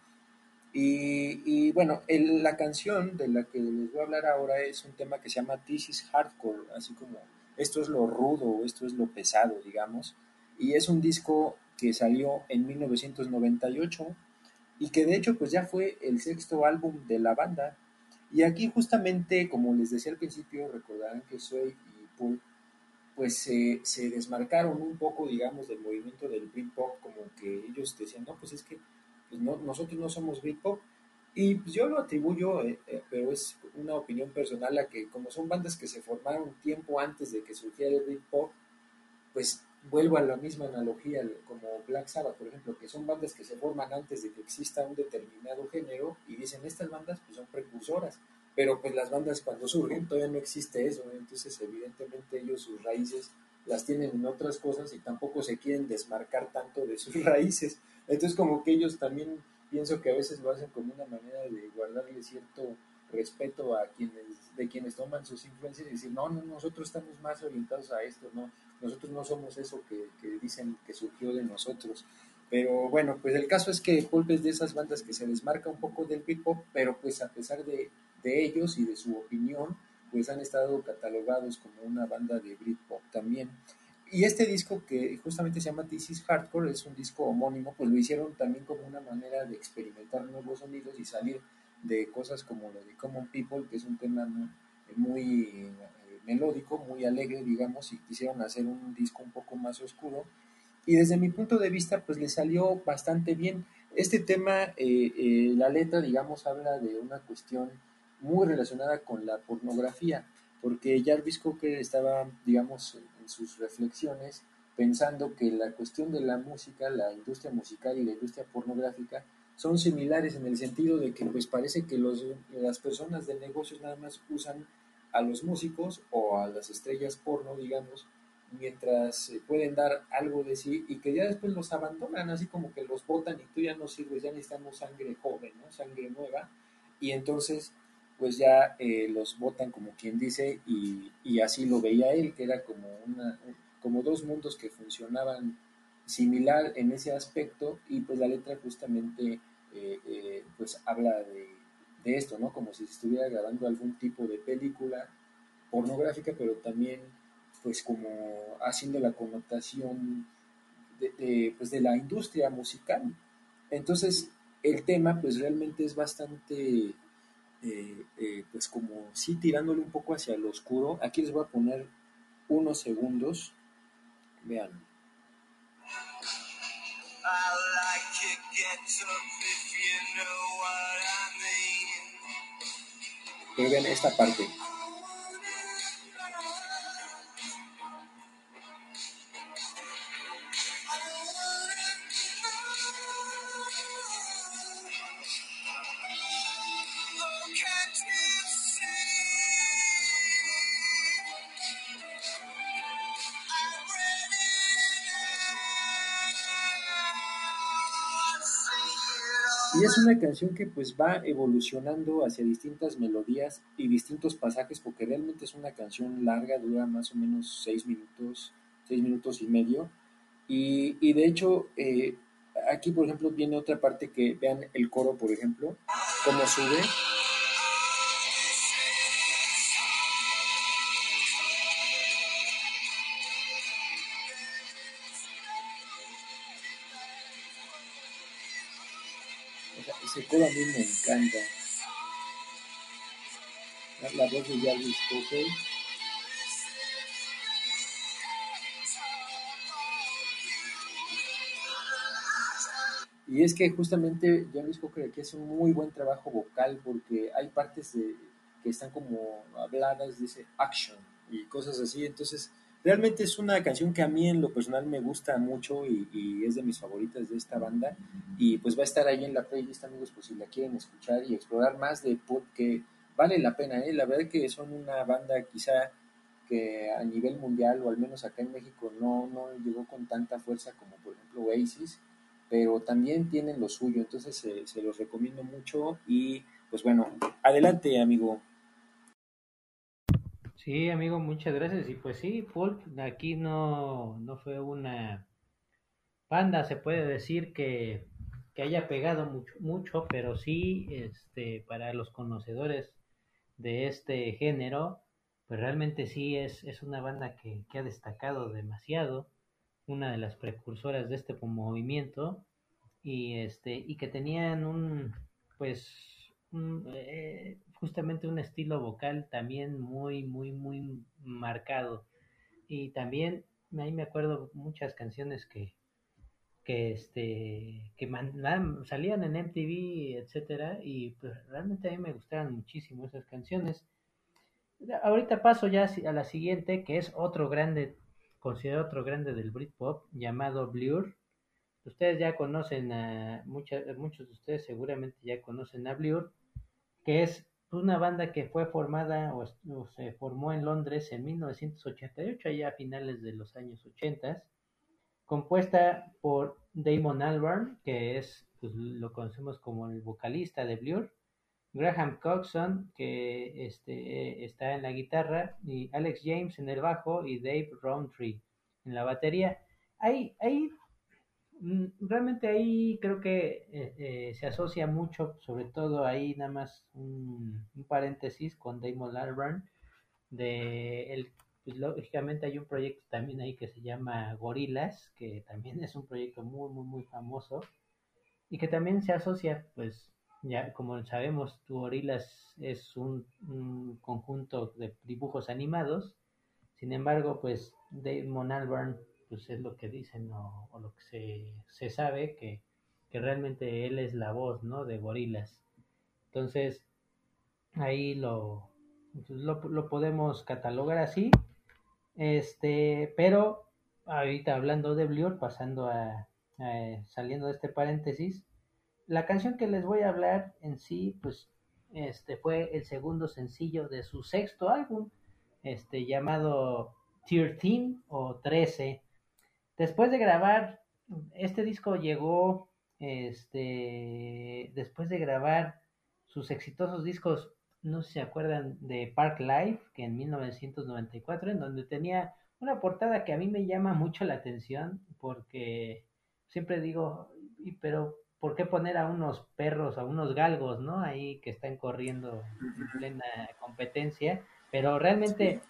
y, y bueno, la canción de la que les voy a hablar ahora es un tema que se llama This is Hardcore, así como esto es lo rudo, esto es lo pesado, digamos. y es un disco que salió en 1998 y que de hecho pues ya fue el sexto álbum de la banda. Y aquí justamente, como les decía al principio, recordarán que Soy y Paul pues se, se desmarcaron un poco, digamos, del movimiento del Britpop, como que ellos decían, no, pues es que pues no, nosotros no somos Britpop, y pues yo lo atribuyo, eh, eh, pero es una opinión personal, a que como son bandas que se formaron tiempo antes de que surgiera el Britpop, pues vuelvo a la misma analogía como Black Sabbath, por ejemplo, que son bandas que se forman antes de que exista un determinado género y dicen, estas bandas pues son precursoras, pero pues las bandas cuando surgen todavía no existe eso, entonces evidentemente ellos sus raíces las tienen en otras cosas y tampoco se quieren desmarcar tanto de sus [laughs] raíces. Entonces como que ellos también pienso que a veces lo hacen como una manera de guardarle cierto respeto a quienes de quienes toman sus influencias y decir, no, no, nosotros estamos más orientados a esto, no, nosotros no somos eso que, que dicen que surgió de nosotros. Pero bueno, pues el caso es que Pulp es de esas bandas que se desmarca un poco del hip hop, pero pues a pesar de, de ellos y de su opinión, pues han estado catalogados como una banda de Britpop también. Y este disco que justamente se llama This is Hardcore, es un disco homónimo, pues lo hicieron también como una manera de experimentar nuevos sonidos y salir de cosas como lo de Common People, que es un tema muy, eh, melódico, muy alegre, digamos, y quisieron hacer un disco un poco más oscuro. Y desde mi punto de vista, pues le salió bastante bien. Este tema, eh, eh, la letra, digamos, habla de una cuestión muy relacionada con la pornografía, porque Jarvis Cocker estaba, digamos, en sus reflexiones pensando que la cuestión de la música, la industria musical y la industria pornográfica son similares en el sentido de que pues parece que los, las personas de negocios nada más usan a los músicos o a las estrellas porno, digamos, mientras pueden dar algo de sí y que ya después los abandonan, así como que los botan y tú ya no sirves, ya necesitamos sangre joven, ¿no? sangre nueva, y entonces pues ya eh, los votan como quien dice y, así lo veía él, que era como, una, como dos mundos que funcionaban similar en ese aspecto y pues la letra justamente eh, eh, pues habla de, de, esto, ¿no? Como si se estuviera grabando algún tipo de película pornográfica, pero también pues como haciendo la connotación de, de, pues de la industria musical. Entonces el tema pues realmente es bastante eh, eh, pues como sí tirándole un poco hacia lo oscuro. Aquí les voy a poner unos segundos. Vean. Pero vean esta parte. Y es una canción que pues va evolucionando hacia distintas melodías y distintos pasajes porque realmente es una canción larga, dura más o menos seis minutos, seis minutos y medio. Y, y de hecho, eh, aquí por ejemplo viene otra parte que vean el coro, por ejemplo, cómo sube. A mí me encanta. La voz de Jarvis Cocker. Y es que justamente Jarvis Cocker aquí hace un muy buen trabajo vocal porque hay partes que están como habladas, dice action y cosas así. Entonces, realmente es una canción que a mí en lo personal me gusta mucho y, es de mis favoritas de esta banda y pues va a estar ahí en la playlist amigos por si la quieren escuchar y explorar más de pop que vale la pena, ¿eh? la verdad que son una banda quizá que a nivel mundial o al menos acá en México no, no llegó con tanta fuerza como por ejemplo Oasis, pero también tienen lo suyo, entonces se los recomiendo mucho y pues bueno, adelante amigo. Sí, amigo, muchas gracias. Y pues sí, Pulp aquí no, no fue una banda, se puede decir que, que haya pegado mucho, mucho, pero sí, este, para los conocedores de este género, pues realmente sí es, es una banda que, que ha destacado demasiado. una de las precursoras de este movimiento y este y que tenían un pues un, eh, justamente un estilo vocal también muy muy muy marcado. Y también ahí me acuerdo muchas canciones que que este que salían en MTV etcétera y pues realmente a mí me gustaban muchísimo esas canciones. Ahorita paso ya a la siguiente que es otro grande considerado otro grande del Britpop llamado Blur. Ustedes ya conocen a muchas muchos de ustedes seguramente ya conocen a Blur que es una banda que fue formada o, se formó en Londres en 1988 allá a finales de los años 80 compuesta por Damon Albarn, que es, pues, lo conocemos como el vocalista de Blur, Graham Coxon, que este, está en la guitarra, y Alex James en el bajo, y Dave Rowntree en la batería. Ahí mm, realmente ahí creo que eh, eh, se asocia mucho, sobre todo ahí nada más un, un paréntesis con Damon Albarn, de el pues lógicamente hay un proyecto también ahí que se llama Gorilas, que también [laughs] es un proyecto muy, muy, muy famoso y que también se asocia, pues ya como sabemos, Gorilas es un, un conjunto de dibujos animados, sin embargo, pues Damon Albarn, pues es lo que dicen o, lo que se, se sabe, que, que realmente él es la voz, ¿no? De Gorilas. Entonces, ahí lo, pues, lo, lo podemos catalogar así este, pero ahorita hablando de Blur, pasando a, a, saliendo de este paréntesis, la canción que les voy a hablar en sí, pues, este fue el segundo sencillo de su sexto álbum, este llamado 13 o 13. Después de grabar, este disco llegó, este, después de grabar sus exitosos discos no sé si se acuerdan de Park Life, que en 1994, en donde tenía una portada que a mí me llama mucho la atención, porque siempre digo, pero ¿por qué poner a unos perros, a unos galgos, ¿no? Ahí que están corriendo en plena competencia, pero realmente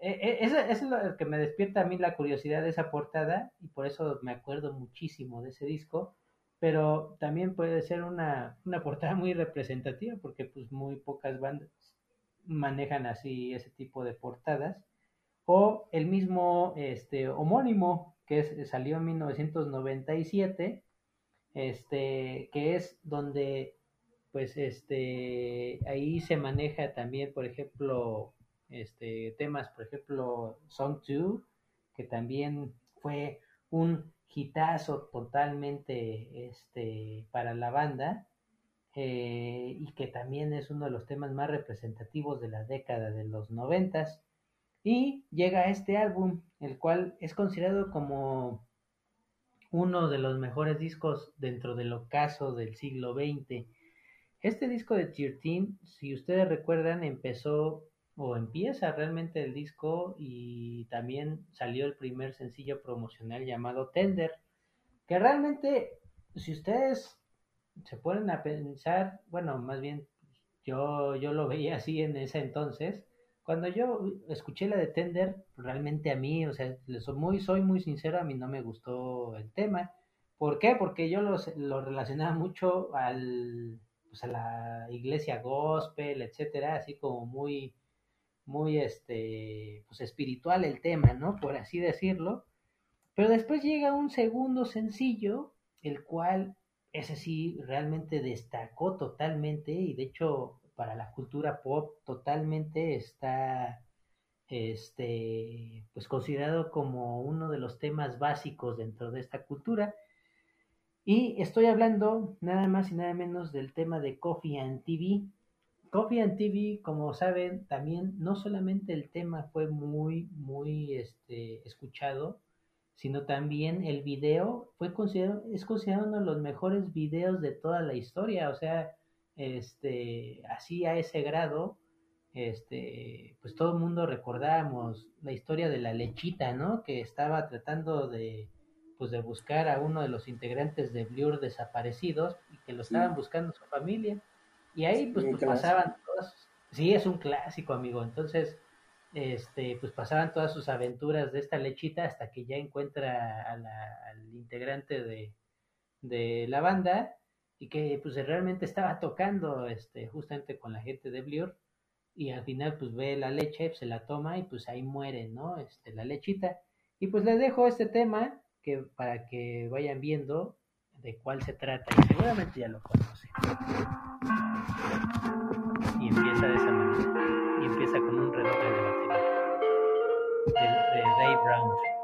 sí. eso, eso, es lo que me despierta a mí la curiosidad de esa portada y por eso me acuerdo muchísimo de ese disco, pero también puede ser una, una portada muy representativa porque pues muy pocas bandas manejan así ese tipo de portadas o el mismo este homónimo que salió en 1997 este que es donde pues este ahí se maneja también por ejemplo este temas por ejemplo Song 2 que también fue un hitazo totalmente este, para la banda eh, y que también es uno de los temas más representativos de la década de los noventas. Y llega este álbum, el cual es considerado como uno de los mejores discos dentro del ocaso del siglo XX. Este disco de 13, si ustedes recuerdan, empezó o empieza realmente el disco y también salió el primer sencillo promocional llamado Tender, que realmente, si ustedes se ponen a pensar, bueno, más bien yo, yo lo veía así en ese entonces, cuando yo escuché la de Tender, realmente a mí, o sea, soy muy, soy muy sincero, a mí no me gustó el tema. ¿Por qué? Porque yo lo, lo relacionaba mucho al, pues a la iglesia gospel, etcétera, así como muy, muy este, pues espiritual el tema, ¿no? Por así decirlo. Pero después llega un segundo sencillo, el cual ese sí realmente destacó totalmente y de hecho para la cultura pop totalmente está este pues considerado como uno de los temas básicos dentro de esta cultura y estoy hablando nada más y nada menos del tema de Coffee and TV Coffee and TV, como saben, también no solamente el tema fue muy, muy este, escuchado, sino también el video fue considerado, es considerado uno de los mejores videos de toda la historia, o sea, este, así a ese grado, este, pues todo el mundo recordamos la historia de la lechita, ¿no? Que estaba tratando de, pues de buscar a uno de los integrantes de Blur desaparecidos y que lo estaban sí. buscando su familia. Y ahí pues, pues pasaban todas. Sí, es un clásico, amigo. Entonces, este, pues pasaban todas sus aventuras de esta lechita hasta que ya encuentra a la- al integrante de, de la banda y que pues realmente estaba tocando este, justamente con la gente de Blur y al final pues ve la leche, se la toma y pues ahí muere, ¿no? Este, la lechita. Y pues les dejo este tema que para que vayan viendo de cuál se trata y seguramente ya lo conocen. Empieza con un redoble de batería. De, de Dave Brown.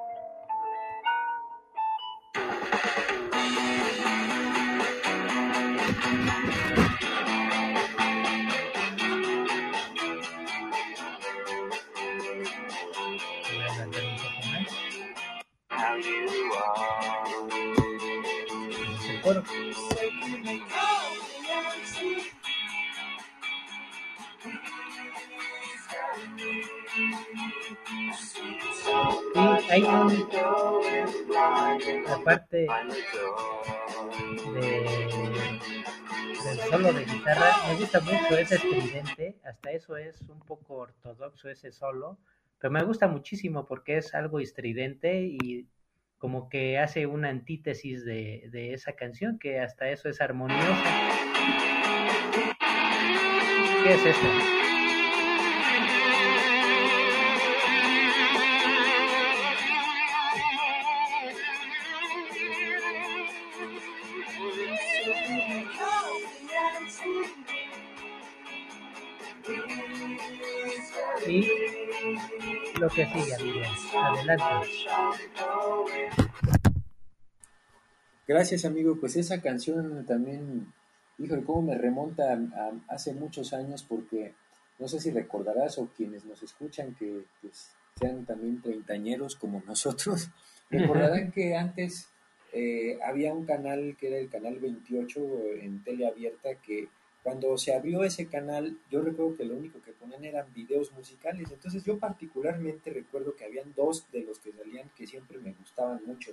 Hay del solo de guitarra, me gusta mucho ese estridente, hasta eso es un poco ortodoxo ese solo, pero me gusta muchísimo porque es algo estridente y como que hace una antítesis de, de esa canción, que hasta eso es armoniosa. ¿Qué es eso? Y lo que sigue, amigos. Adelante. Gracias, amigo. Pues esa canción también, híjole, cómo me remonta a, hace muchos años, porque no sé si recordarás o quienes nos escuchan que pues, sean también treintañeros como [laughs] nosotros, recordarán que antes eh, había un canal que era el canal 28 en tele abierta que cuando se abrió ese canal, yo recuerdo que lo único que ponían eran videos musicales. Entonces yo particularmente recuerdo que habían dos de los que salían que siempre me gustaban mucho.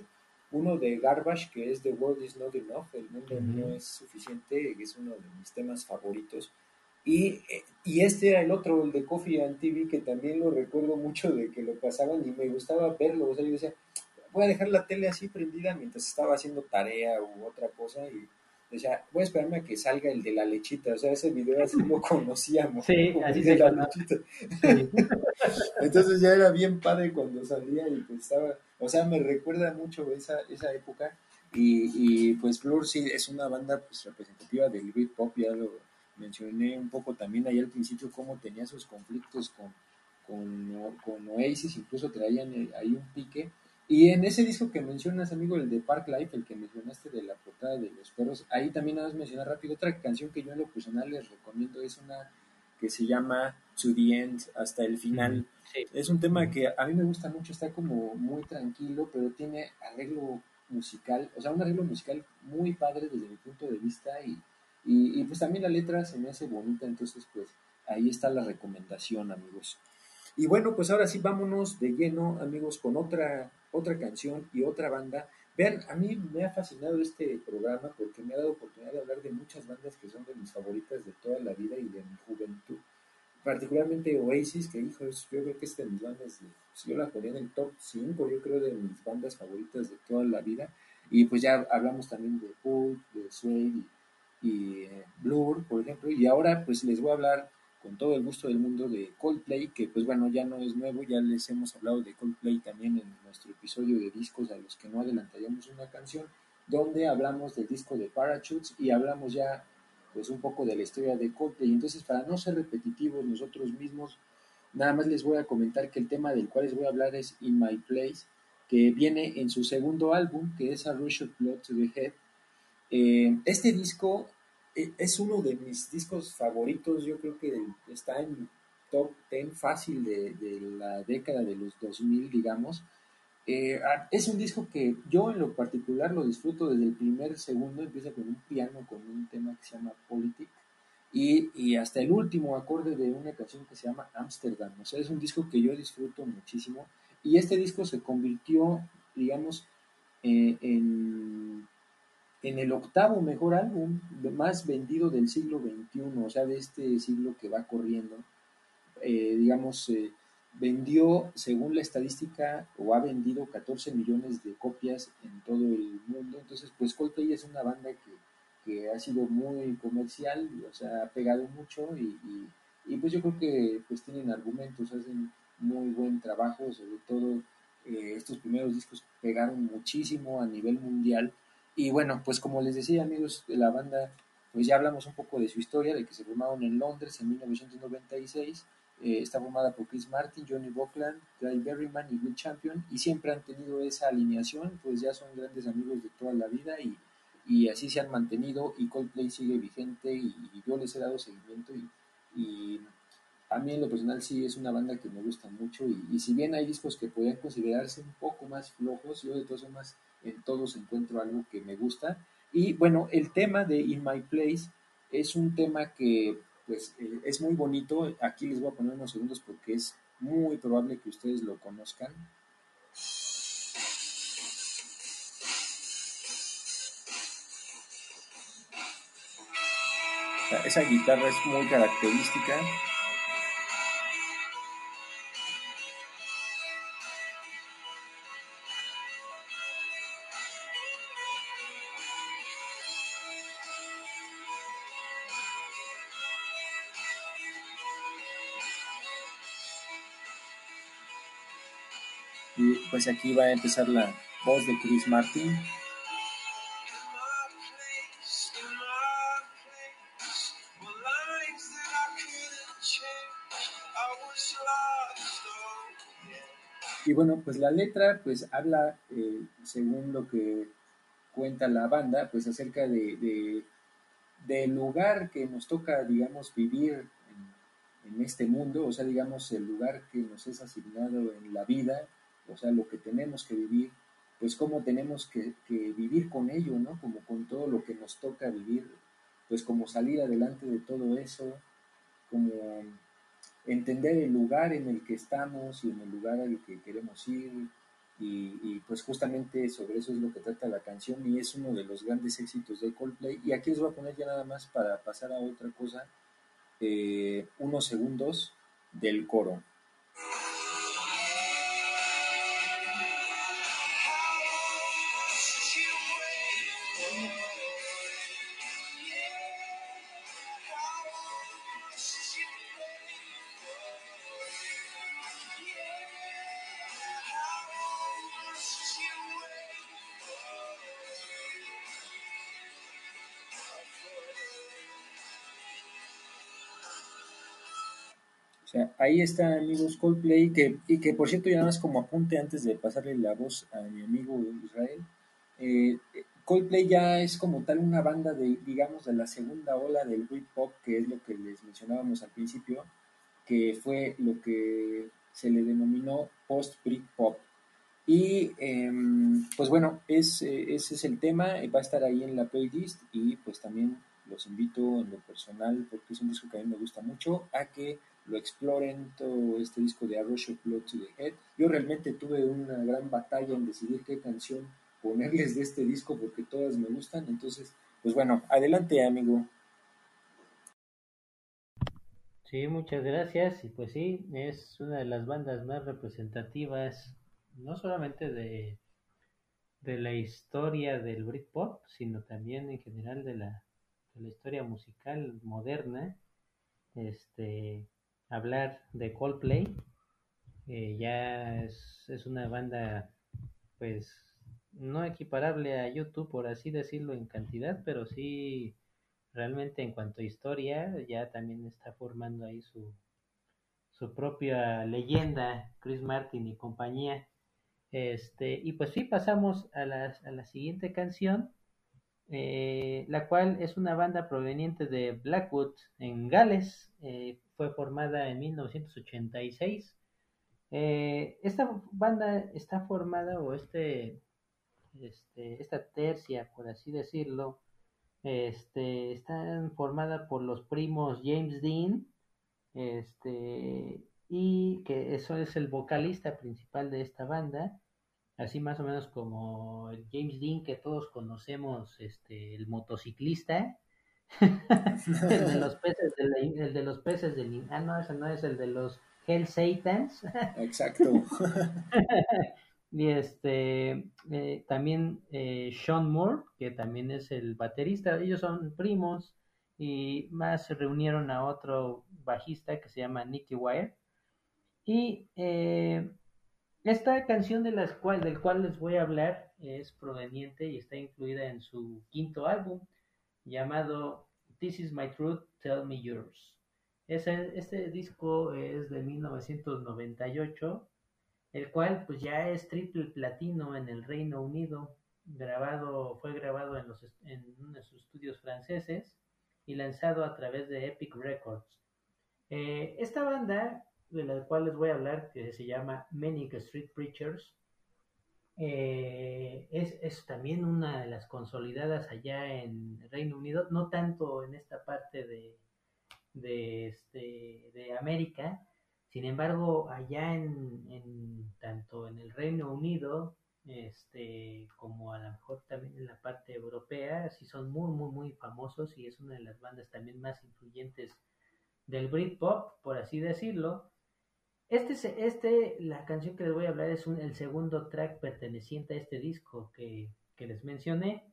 Uno de Garbage, que es The World is Not Enough, el mundo no es suficiente, que es uno de mis temas favoritos. Y, y este era el otro, el de Coffee and TV, que también lo recuerdo mucho de que lo pasaban y me gustaba verlo. O sea, yo decía, voy a dejar la tele así prendida mientras estaba haciendo tarea u otra cosa y decía, voy a esperarme a que salga el de la lechita. O sea, ese video así lo [laughs] conocíamos. Sí, así el de la conoce. lechita. Sí. [laughs] Entonces ya era bien padre cuando salía y pues estaba, o sea, me recuerda mucho esa, esa época y, y pues Blur sí es una banda pues representativa del Britpop, ya lo mencioné un poco también ahí al principio cómo tenía sus conflictos con, con, con Oasis, incluso traían eh, ahí un pique. Y en ese disco que mencionas, amigo, el de Park Life, el que mencionaste de la portada de los perros, ahí también nada más mencionar rápido otra canción que yo en lo personal les recomiendo, es una que se llama To the End, hasta el final. Sí. Es un tema que a mí me gusta mucho, está como muy tranquilo, pero tiene arreglo musical, o sea, un arreglo musical muy padre desde mi punto de vista y, y, y pues también la letra se me hace bonita, entonces pues ahí está la recomendación, amigos. Y bueno, pues ahora sí vámonos de lleno, amigos, con otra, otra canción y otra banda. Vean, a mí me ha fascinado este programa porque me ha dado oportunidad de hablar de muchas bandas que son de mis favoritas de toda la vida y de mi juventud. Particularmente Oasis, que hijo, yo creo que es de mis bandas, de- yo la ponía en el top 5, yo creo, de mis bandas favoritas de toda la vida. Y pues ya hablamos también de Pulp, de Suede y, y, eh, Blur, por ejemplo. Y ahora pues les voy a hablar con todo el gusto del mundo de Coldplay, que pues bueno, ya no es nuevo, ya les hemos hablado de Coldplay también en nuestro episodio de discos a los que no adelantaríamos una canción, donde hablamos del disco de Parachutes y hablamos ya pues un poco de la historia de Coldplay. Entonces, para no ser repetitivos nosotros mismos, nada más les voy a comentar que el tema del cual les voy a hablar es In My Place, que viene en su segundo álbum, que es A Rush of Blood to the Head. Eh, este disco es uno de mis discos favoritos, yo creo que está en top 10 fácil de, de la década de los 2000, digamos. Eh, ah, es un disco que yo en lo particular lo disfruto desde el primer segundo, empieza con un piano, con un tema que se llama Politic, y, y hasta el último acorde de una canción que se llama Amsterdam. O sea, es un disco que yo disfruto muchísimo, y este disco se convirtió, digamos, eh, en, en el octavo mejor álbum más vendido del siglo XXI, o sea, de este siglo que va corriendo. Eh, digamos, eh, vendió, según la estadística, o ha vendido 14 millones de copias en todo el mundo. Entonces, pues Coldplay es una banda que, que ha sido muy comercial, o sea, ha pegado mucho y, y, y, pues yo creo que pues tienen argumentos, hacen muy buen trabajo, sobre todo eh, estos primeros discos pegaron muchísimo a nivel mundial. Y bueno, pues como les decía amigos de la banda, pues ya hablamos un poco de su historia, de que se formaron en Londres en 1996 eh, está formada por Chris Martin, Johnny Buckland, Guy Berryman y Will Champion y siempre han tenido esa alineación, pues ya son grandes amigos de toda la vida y, y así se han mantenido y Coldplay sigue vigente y, y yo les he dado seguimiento y, y, a mí en lo personal sí es una banda que me gusta mucho y, si bien hay discos que podrían considerarse un poco más flojos, yo de todas formas en todos encuentro algo que me gusta y bueno, el tema de In My Place es un tema que pues eh, es muy bonito. Aquí les voy a poner unos segundos porque es muy probable que ustedes lo conozcan. Esa guitarra es muy característica. Aquí va a empezar la voz de Chris Martin. Y bueno, pues la letra pues habla, eh, según lo que cuenta la banda, pues acerca de, de del lugar que nos toca, digamos, vivir en, en, este mundo, o sea, digamos, el lugar que nos es asignado en la vida, o sea, lo que tenemos que vivir, pues cómo tenemos que, que, vivir con ello, ¿no? Como con todo lo que nos toca vivir, pues como salir adelante de todo eso, como entender el lugar en el que estamos y en el lugar al que queremos ir. Y, y, pues justamente sobre eso es lo que trata la canción y es uno de los grandes éxitos de Coldplay. Y aquí les voy a poner ya nada más para pasar a otra cosa, eh, unos segundos del coro. Sea, ahí está, amigos, Coldplay, que, y que por cierto, ya nada más como apunte antes de pasarle la voz a mi amigo Israel, eh, Coldplay ya es como tal una banda de, digamos, de la segunda ola del Britpop, que es lo que les mencionábamos al principio, que fue lo que se le denominó post-Britpop. Y eh, pues bueno, es, ese es el tema, va a estar ahí en la playlist y pues también los invito en lo personal, porque es un disco que a mí me gusta mucho, a que lo exploren todo este disco de A Rush of Blood to the Head. Yo realmente tuve una gran batalla en decidir qué canción ponerles de este disco porque todas me gustan. Entonces, pues bueno, adelante amigo. Sí, muchas gracias. Y pues sí, es una de las bandas más representativas, no solamente de, de la historia del Britpop, sino también en general de la, de la historia musical moderna. Este, hablar de Coldplay. Eh, ya es, es, una banda, pues, no equiparable a YouTube, por así decirlo, en cantidad, pero sí, realmente en cuanto a historia, ya también está formando ahí su, su propia leyenda, Chris Martin y compañía. Este, y pues sí, pasamos a la, a la siguiente canción, eh, la cual es una banda proveniente de Blackwood, en Gales. Eh, fue formada en 1986. Eh, esta banda está formada, o este, este, esta tercia, por así decirlo, este, está formada por los primos James Dean, este, y que eso es el vocalista principal de esta banda, así más o menos como James Dean que todos conocemos, este, el motociclista, [laughs] el de los peces del, el de los peces del ah no ese no es el de los Hell Satans. [laughs] Exacto. [laughs] y este eh, también eh, Sean Moore, que también es el baterista. Ellos son primos y más se reunieron a otro bajista que se llama Nicky Wire. Y eh, esta canción de las cual, del cual les voy a hablar es proveniente y está incluida en su quinto álbum llamado This Is My Truth, Tell Me Yours. Este disco es de 1998, el cual pues ya es triple platino en el Reino Unido. Grabado, fue grabado en, los, en unos estudios franceses y lanzado a través de Epic Records. Eh, esta banda de la cual les voy a hablar, que se llama Manic Street Preachers, eh, es, es, también una de las consolidadas allá en Reino Unido, no tanto en esta parte de, de, este, de América, sin embargo, allá en, en, tanto en el Reino Unido este, como a lo mejor también en la parte europea, sí son muy, muy, muy famosos y es una de las bandas también más influyentes del Britpop, por así decirlo. Este, este, la canción que les voy a hablar es el segundo track perteneciente a este disco que, que les mencioné.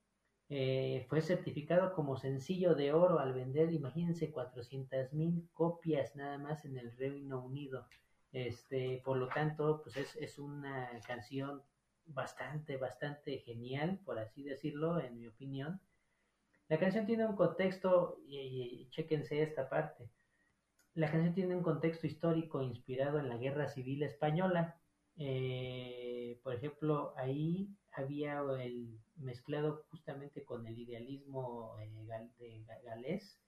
Eh, fue certificado como sencillo de oro al vender, imagínense, 400 mil copias nada más en el Reino Unido. Este, por lo tanto, pues es, es una canción bastante, bastante genial, por así decirlo, en mi opinión. La canción tiene un contexto, y, y chéquense esta parte. La canción tiene un contexto histórico inspirado en la Guerra Civil Española. Eh, por ejemplo, ahí había el mezclado justamente con el idealismo eh, de, galés,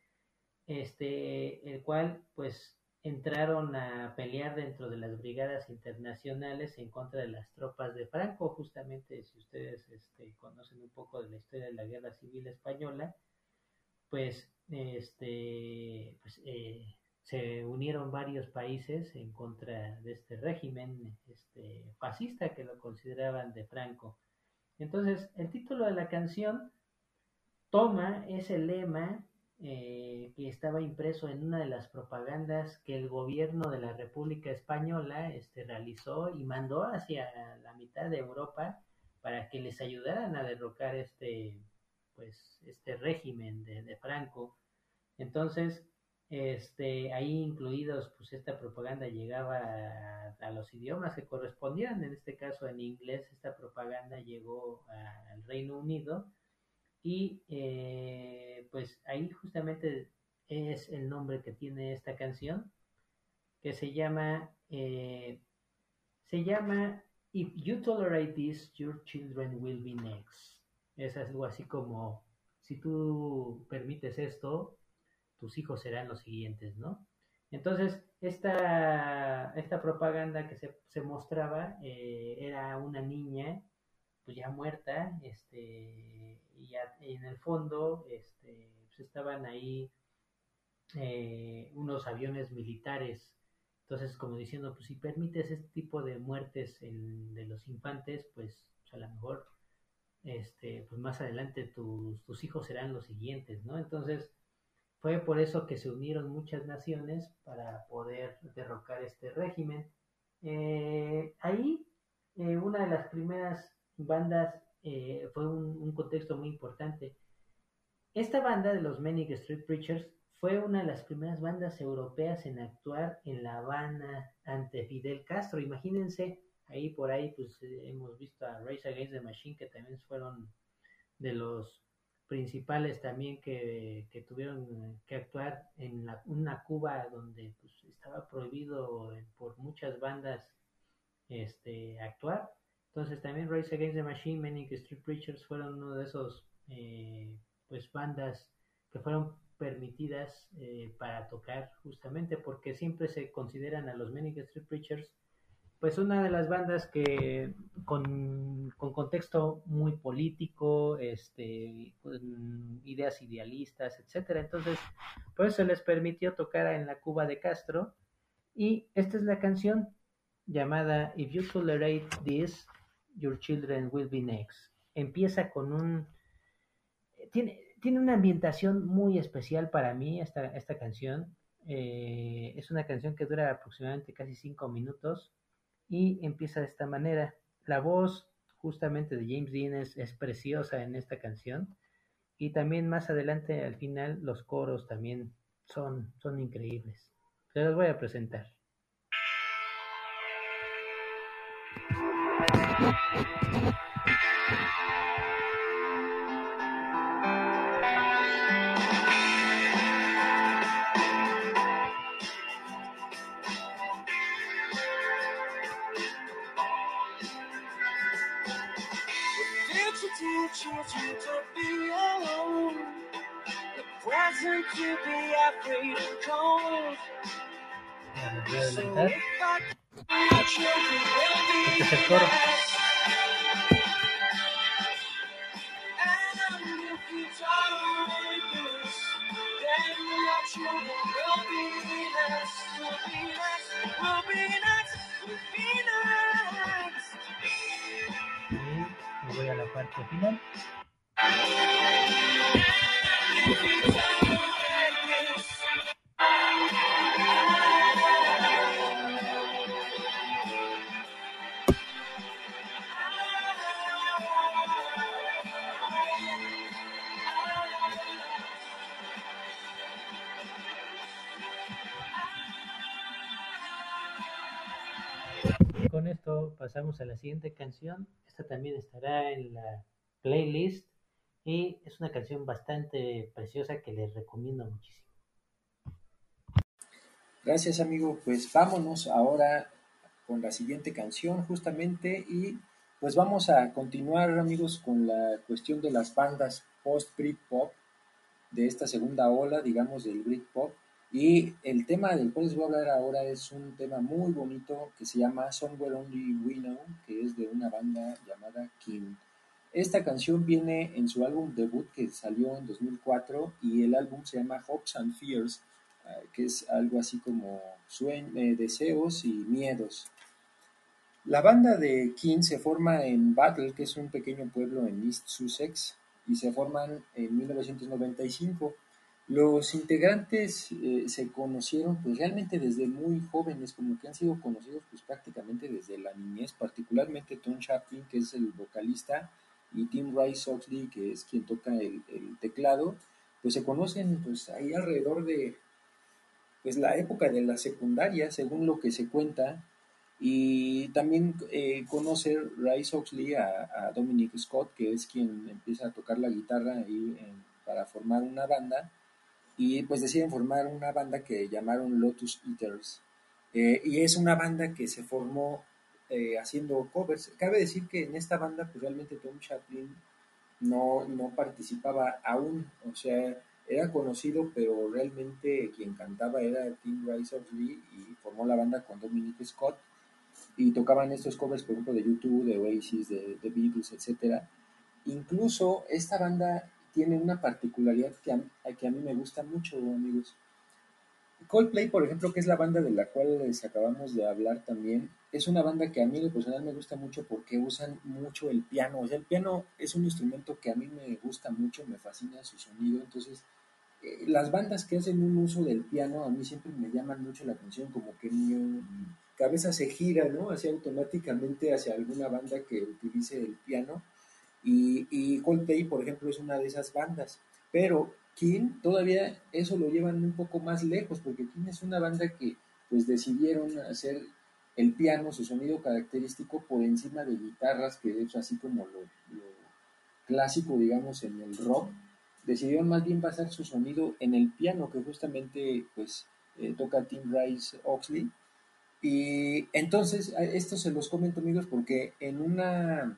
este, el cual pues entraron a pelear dentro de las brigadas internacionales en contra de las tropas de Franco, justamente si ustedes este, conocen un poco de la historia de la Guerra Civil Española, pues, este, pues eh, se unieron varios países en contra de este régimen este, fascista que lo consideraban de Franco. Entonces, el título de la canción toma ese lema eh, que estaba impreso en una de las propagandas que el gobierno de la República Española este, realizó y mandó hacia la mitad de Europa para que les ayudaran a derrocar este, pues, este régimen de, de Franco. Entonces, este, ahí incluidos, pues esta propaganda llegaba a, los idiomas que correspondían, en este caso en inglés, esta propaganda llegó al Reino Unido y eh, pues ahí justamente es el nombre que tiene esta canción, que se llama, eh, se llama If You Tolerate This, Your Children Will Be Next. Es algo así como, si tú permites esto, tus hijos serán los siguientes, ¿no? Entonces, esta, esta propaganda que se, se mostraba eh, era una niña, pues ya muerta, este, y, en el fondo este, pues estaban ahí eh, unos aviones militares. Entonces, como diciendo, pues si permites este tipo de muertes de los infantes, pues, pues, a lo mejor, este, pues más adelante tus, tus hijos serán los siguientes, ¿no? Entonces, fue por eso que se unieron muchas naciones para poder derrocar este régimen. Eh, ahí, eh, una de las primeras bandas eh, fue un, contexto muy importante. Esta banda de los Manic Street Preachers fue una de las primeras bandas europeas en actuar en La Habana ante Fidel Castro. Imagínense, ahí por ahí pues hemos visto a Race Against the Machine que también fueron de los principales también que, que tuvieron que actuar en la, una Cuba donde pues, estaba prohibido por muchas bandas este, actuar. Entonces también Race Against the Machine, Manic Street Preachers fueron uno de esos eh, pues bandas que fueron permitidas eh, para tocar justamente porque siempre se consideran a los Manic Street Preachers pues una de las bandas que con, con contexto muy político, este, con ideas idealistas, etcétera. Entonces, por eso les permitió tocar en la Cuba de Castro. Y esta es la canción llamada If You Tolerate This, Your Children Will Be Next. Empieza con un... Tiene, tiene una ambientación muy especial para mí esta, esta canción. Eh, es una canción que dura aproximadamente casi cinco minutos y empieza de esta manera. La voz justamente de James Dean es, preciosa en esta canción y también más adelante al final los coros también son, son increíbles. Se los voy a presentar. Be next. Will be next. Will be next. Y me voy a la parte final. Pasamos a la siguiente canción. Esta también estará en la playlist y es una canción bastante preciosa que les recomiendo muchísimo. Gracias amigo, pues vámonos ahora con la siguiente canción justamente y pues vamos a continuar amigos con la cuestión de las bandas post-Britpop de esta segunda ola, digamos, del Britpop. Y el tema del cual les voy a hablar ahora es un tema muy bonito que se llama Somewhere Only We Know, que es de una banda llamada King. Esta canción viene en su álbum debut que salió en 2004 y el álbum se llama Hopes and Fears, eh, que es algo así como eh, deseos y miedos. La banda de King se forma en Battle, que es un pequeño pueblo en East Sussex, y se forman en 1995. Los integrantes eh, se conocieron pues realmente desde muy jóvenes, como que han sido conocidos pues prácticamente desde la niñez, particularmente Tom Chaplin, que es el vocalista, y Tim Rice Oxley, que es quien toca el, teclado, pues se conocen pues ahí alrededor de pues la época de la secundaria, según lo que se cuenta, y también eh, conoce Rice Oxley a, Dominic Scott, que es quien empieza a tocar la guitarra ahí para formar una banda, y pues deciden formar una banda que llamaron Lotus Eaters. Eh, y es una banda que se formó eh, haciendo covers. Cabe decir que en esta banda pues realmente Tom Chaplin no, no participaba aún, o sea, era conocido, pero realmente quien cantaba era Tim Rice Oxley y formó la banda con Dominic Scott y tocaban estos covers, por ejemplo, de YouTube, de Oasis, de, de Beatles, etcétera. Incluso esta banda tiene una particularidad que a, que a mí me gusta mucho, amigos. Coldplay, por ejemplo, que es la banda de la cual les acabamos de hablar también, es una banda que a mí en lo personal me gusta mucho porque usan mucho el piano. O sea, el piano es un instrumento que a mí me gusta mucho, me fascina su sonido. Entonces, eh, las bandas que hacen un uso del piano a mí siempre me llaman mucho la atención, como que mi cabeza se gira, ¿no? Así automáticamente hacia alguna banda que utilice el piano. Y, y Coldplay, por ejemplo, es una de esas bandas. Pero King todavía eso lo llevan un poco más lejos, porque King es una banda que pues decidieron hacer el piano, su sonido característico, por encima de guitarras, que es así como lo, clásico, digamos, en el rock. Decidieron más bien basar su sonido en el piano, que justamente pues eh, toca Tim Rice Oxley. Y entonces, esto se los comento amigos porque en una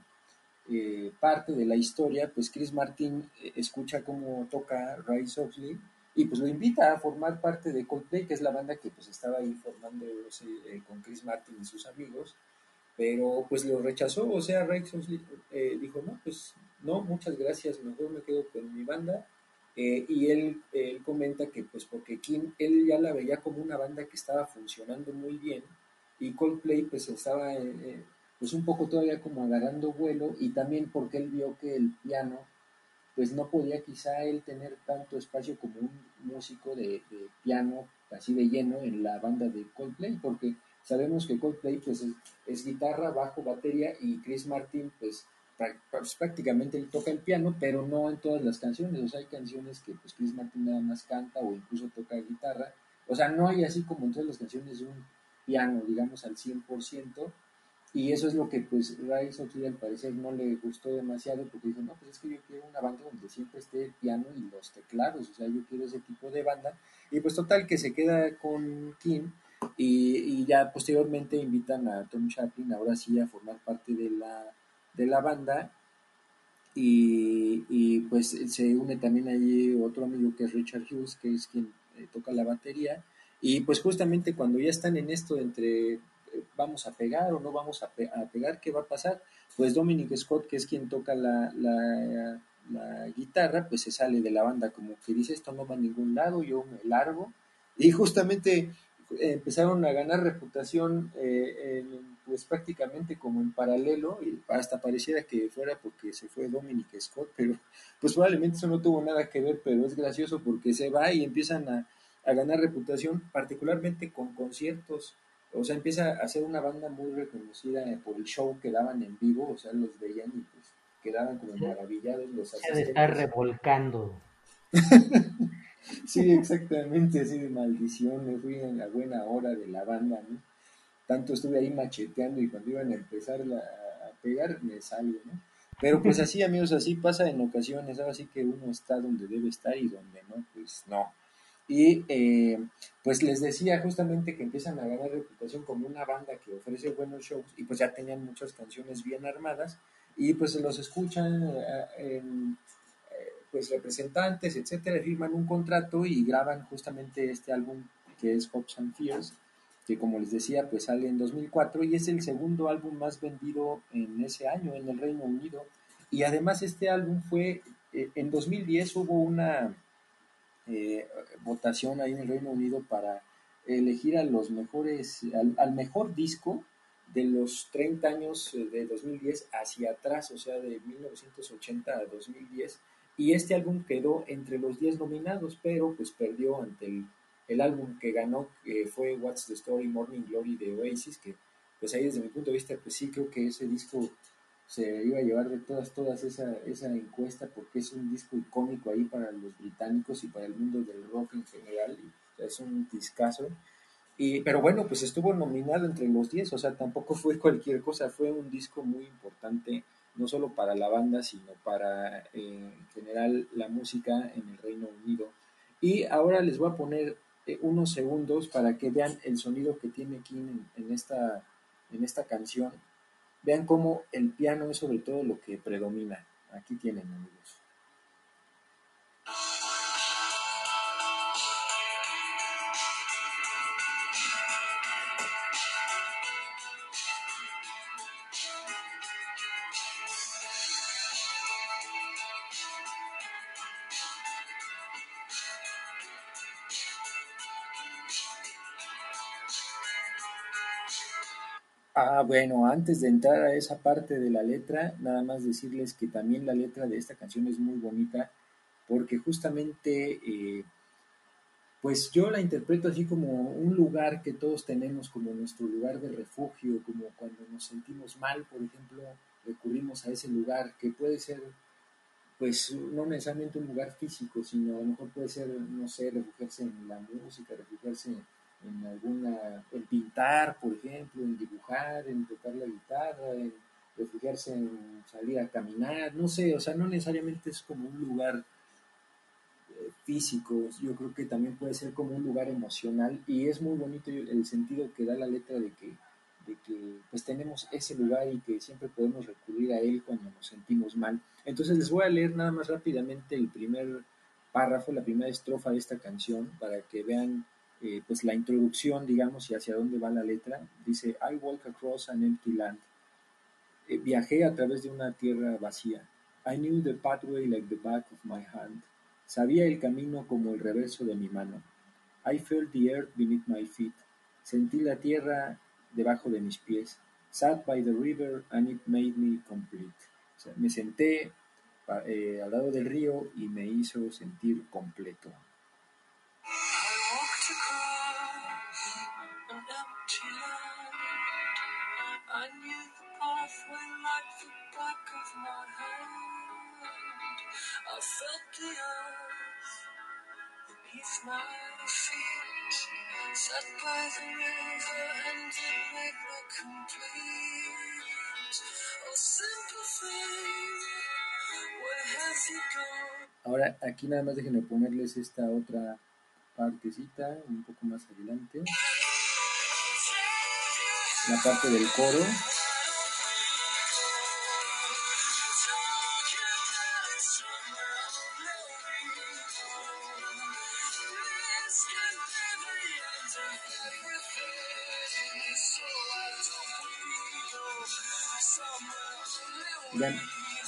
eh, parte de la historia, pues Chris Martin eh, escucha cómo toca Rice Oxley y pues lo invita a formar parte de Coldplay, que es la banda que pues estaba ahí formándose eh, con Chris Martin y sus amigos, pero pues lo rechazó, o sea, Oxley eh, dijo, no, pues no, muchas gracias, mejor me quedo con mi banda. Y él, él comenta que pues porque King, él ya la veía como una banda que estaba funcionando muy bien y Coldplay pues estaba eh, pues un poco todavía como agarrando vuelo y también porque él vio que el piano pues no podía quizá él tener tanto espacio como un músico de, piano así de lleno en la banda de Coldplay, porque sabemos que Coldplay pues es, es guitarra, bajo, batería y Chris Martin pues, pues, prácticamente él toca el piano, pero no en todas las canciones, o sea, hay canciones que pues Chris Martin nada más canta o incluso toca guitarra, o sea, no hay así como en todas las canciones un piano, digamos, al 100%, y eso es lo que pues Ray Sotil al parecer no le gustó demasiado porque dijo, no, pues es que yo quiero una banda donde siempre esté el piano y los teclados, o sea, yo quiero ese tipo de banda. Y pues total que se queda con Kim y, y ya posteriormente invitan a Tom Chaplin ahora sí a formar parte de la, de la banda y, y, pues se une también allí otro amigo que es Richard Hughes, que es quien eh, toca la batería. Y pues justamente cuando ya están en esto entre vamos a pegar o no vamos a, pe- a pegar, ¿qué va a pasar? Pues Dominic Scott, que es quien toca la, la, la guitarra, pues se sale de la banda como que dice esto no va a ningún lado, yo me largo. Y justamente eh, empezaron a ganar reputación eh, en- pues prácticamente como en paralelo y hasta pareciera que fuera porque se fue Dominic Scott, pero pues probablemente eso no tuvo nada que ver, pero es gracioso porque se va y empiezan a, a ganar reputación, particularmente con conciertos. O sea, empieza a ser una banda muy reconocida por el show que daban en vivo, o sea, los veían y pues quedaban como maravillados los Se ha de estar asistentes. revolcando. [laughs] Sí, exactamente, así de maldición, me fui en la buena hora de la banda, ¿no? Tanto estuve ahí macheteando y cuando iban a empezar la- a pegar me salgo, ¿no? Pero pues así, amigos, así pasa en ocasiones, ahora sí que uno está donde debe estar y donde no, pues no. Y eh, pues les decía justamente que empiezan a ganar reputación como una banda que ofrece buenos shows y pues ya tenían muchas canciones bien armadas y pues los escuchan eh, eh, pues representantes, etcétera, firman un contrato y graban justamente este álbum que es Hopes and Fears, que como les decía, pues sale en 2004 y es el segundo álbum más vendido en ese año en el Reino Unido. Y además este álbum fue, eh, en 2010 hubo una eh, votación ahí en el Reino Unido para elegir a los mejores, al, mejor disco de los 30 años eh, de 2010 hacia atrás, o sea, de 1980 a 2010. Y este álbum quedó entre los 10 nominados, pero pues perdió ante el, el álbum que ganó, que fue What's the Story Morning Glory de Oasis, que pues ahí desde mi punto de vista, pues sí creo que ese disco se iba a llevar de todas, todas esa, esa encuesta porque es un disco icónico ahí para los británicos y para el mundo del rock en general, es un discazo. Y, pero bueno, pues estuvo nominado entre los 10, o sea, tampoco [laughs] fue cualquier cosa, fue un disco muy importante, no solo para la banda, sino para eh, en general la música en el Reino Unido. Y ahora les voy a poner eh, unos segundos para que vean el sonido que tiene King en, esta, en esta canción. Vean cómo el piano es sobre todo lo que predomina. Aquí tienen, amigos. Bueno, antes de entrar a esa parte de la letra, nada más decirles que también la letra de esta canción es muy bonita, porque justamente, eh, pues yo la interpreto así como un lugar que todos tenemos, como nuestro lugar de refugio, como cuando nos sentimos mal, por ejemplo, recurrimos a ese lugar, que puede ser, pues no necesariamente un lugar físico, sino a lo mejor puede ser, no sé, refugiarse en la música, refugiarse en en alguna, en pintar, por ejemplo, en dibujar, en tocar la guitarra, en refugiarse en salir a caminar, no sé, o sea, no necesariamente es como un lugar eh, físico, yo creo que también puede ser como un lugar emocional y es muy bonito el sentido que da la letra de que, de que pues tenemos ese lugar y que siempre podemos recurrir a él cuando nos sentimos mal. Entonces les voy a leer nada más rápidamente el primer párrafo, la primera estrofa de esta canción para que vean eh, pues la introducción, digamos, y hacia dónde va la letra, dice, I walk across an empty land. Eh, viajé a través de una tierra vacía. I knew the pathway like the back of my hand. Sabía el camino como el reverso de mi mano. I felt the earth beneath my feet. Sentí la tierra debajo de mis pies. Sat by the river and it made me complete. O sea, me senté eh, al lado del río y me hizo sentir completo. Ahora, aquí nada más déjenme ponerles esta otra partecita un poco más adelante. La parte del coro.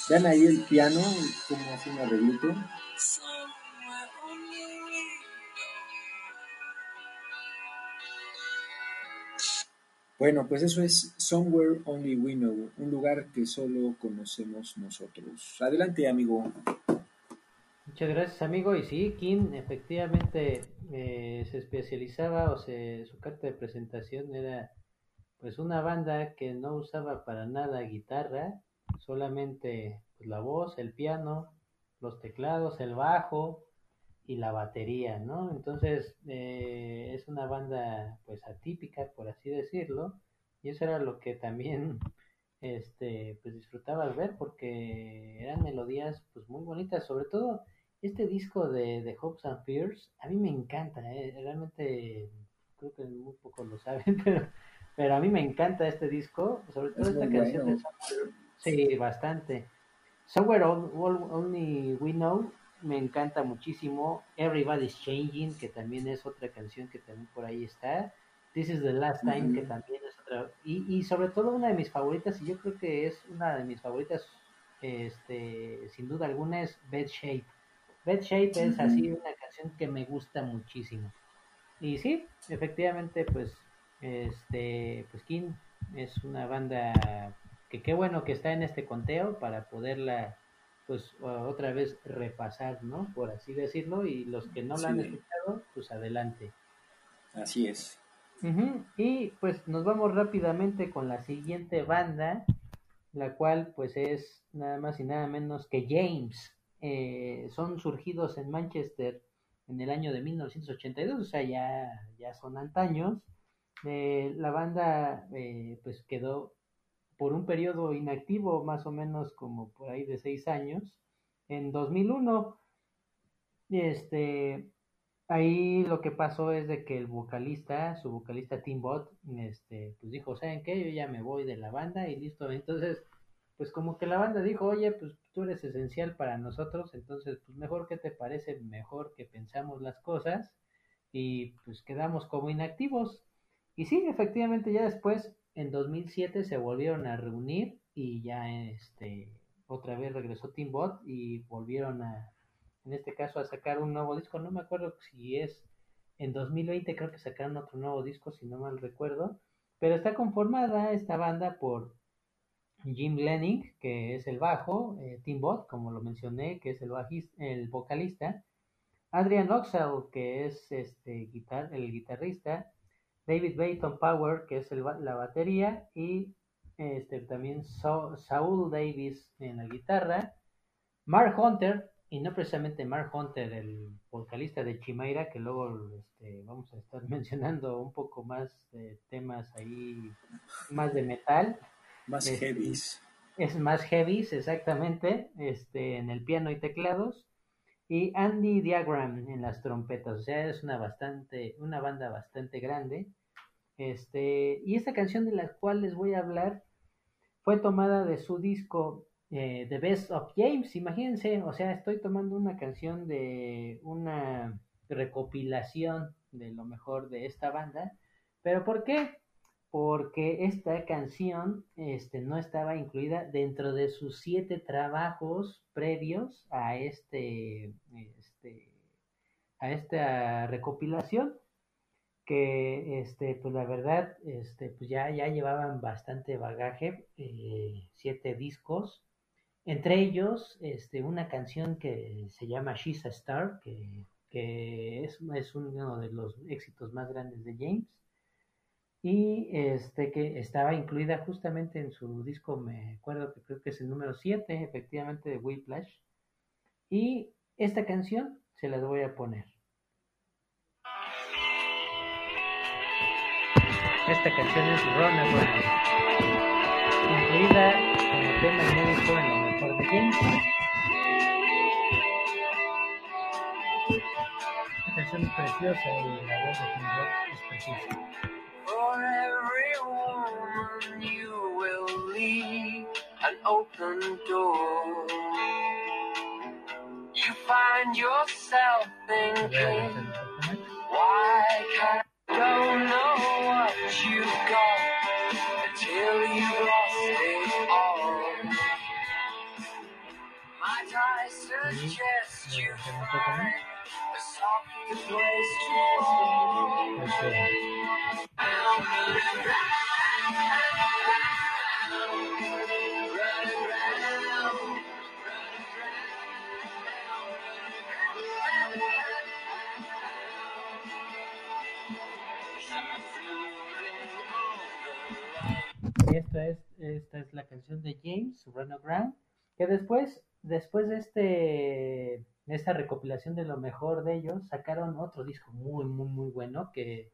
Vean ahí el piano, como hace un arreglito. Bueno, pues eso es Somewhere Only We Know, un lugar que solo conocemos nosotros. Adelante, amigo. Muchas gracias, amigo. Y sí, Kim efectivamente eh, se especializaba o se, su carta de presentación era pues una banda que no usaba para nada guitarra, solamente pues, la voz, el piano, los teclados, el bajo y la batería, ¿no? Entonces eh, es una banda pues atípica, por así decirlo, y eso era lo que también [laughs] este pues disfrutabas ver porque eran melodías pues muy bonitas, sobre todo este disco de, de Hopes and Fears, a mí me encanta, ¿eh? realmente creo que muy pocos lo saben, [laughs] pero, pero a mí me encanta este disco, sobre todo Es esta canción bueno. de Somewhere- Sí, bastante. Somewhere On- On- Only We Know me encanta muchísimo. Everybody's Changing, que también es otra canción que también por ahí está. This is the Last Time, que también es otra. Y, y sobre todo una de mis favoritas, y yo creo que es una de mis favoritas, este, sin duda alguna, es Bed Shape. Bed Shape es así una canción que me gusta muchísimo. Y sí, efectivamente, pues, este, pues King es una banda que qué bueno que está en este conteo para poderla, pues, otra vez repasar, ¿no? Por así decirlo, y los que no la han escuchado, pues adelante. Así es. Y pues nos vamos rápidamente con la siguiente banda, la cual pues es nada más y nada menos que James. Eh, son surgidos en Manchester en el año de 1982, o sea, ya, ya son antaños. Eh, la banda eh, pues quedó por un periodo inactivo, más o menos como por ahí de seis años, en 2001. Y este, ahí lo que pasó es de que el vocalista, su vocalista Tim Bot, este, pues dijo, ¿saben qué? Yo ya me voy de la banda y listo. Entonces, pues como que la banda dijo, oye, pues tú eres esencial para nosotros, entonces, pues mejor que te parece, mejor que pensamos las cosas y pues quedamos como inactivos. Y sí, efectivamente, ya después, en 2007, se volvieron a reunir y ya este, otra vez regresó Tim Bot y volvieron a, en este caso, a sacar un nuevo disco. No me acuerdo si es en 2020, creo que sacaron otro nuevo disco, si no mal recuerdo. Pero está conformada esta banda por Jim Lenning, que es el bajo, eh, Tim Bot, como lo mencioné, que es el, bajis- el vocalista, Adrian Oxel, que es este, guitar el guitarrista, David Bayton Power, que es el la batería, y este, también Sa- Saul Davis en la guitarra, Mark Hunter, y no precisamente Mark Hunter, el vocalista de Chimaira, que luego este, vamos a estar [laughs] mencionando un poco más de temas ahí, más de metal. Más heavies. Es más heavy, exactamente, este, en el piano y teclados. Y Andy Diagram en las trompetas. O sea, es una bastante, una banda bastante grande. Este, y esta canción de la cual les voy a hablar fue tomada de su disco eh, The Best of James. Imagínense, o sea, estoy tomando una canción de una recopilación de lo mejor de esta banda. ¿Pero por qué? Porque esta canción este, no estaba incluida dentro de sus siete trabajos previos a este, este a esta recopilación que este pues la verdad este pues ya ya llevaban bastante bagaje eh, siete discos entre ellos, este, una canción que se llama She's a Star, que, que es, es uno de los éxitos más grandes de James y este que estaba incluida justamente en su disco, me acuerdo que creo que es el número 7, efectivamente, de Whiplash. Y esta canción se las voy a poner. Esta canción es Run Around, incluida como tema inédito en lo mejor de James. Una canción preciosa y la voz de Tim Roth es preciosa. For every woman you will leave an open door. You find yourself thinking, why can't I don't know what you've got until you've lost it all. Might I suggest you find esta es, la canción de James, Run Around, que después, después de este, de esta recopilación de lo mejor de ellos, sacaron otro disco muy, muy, muy bueno, que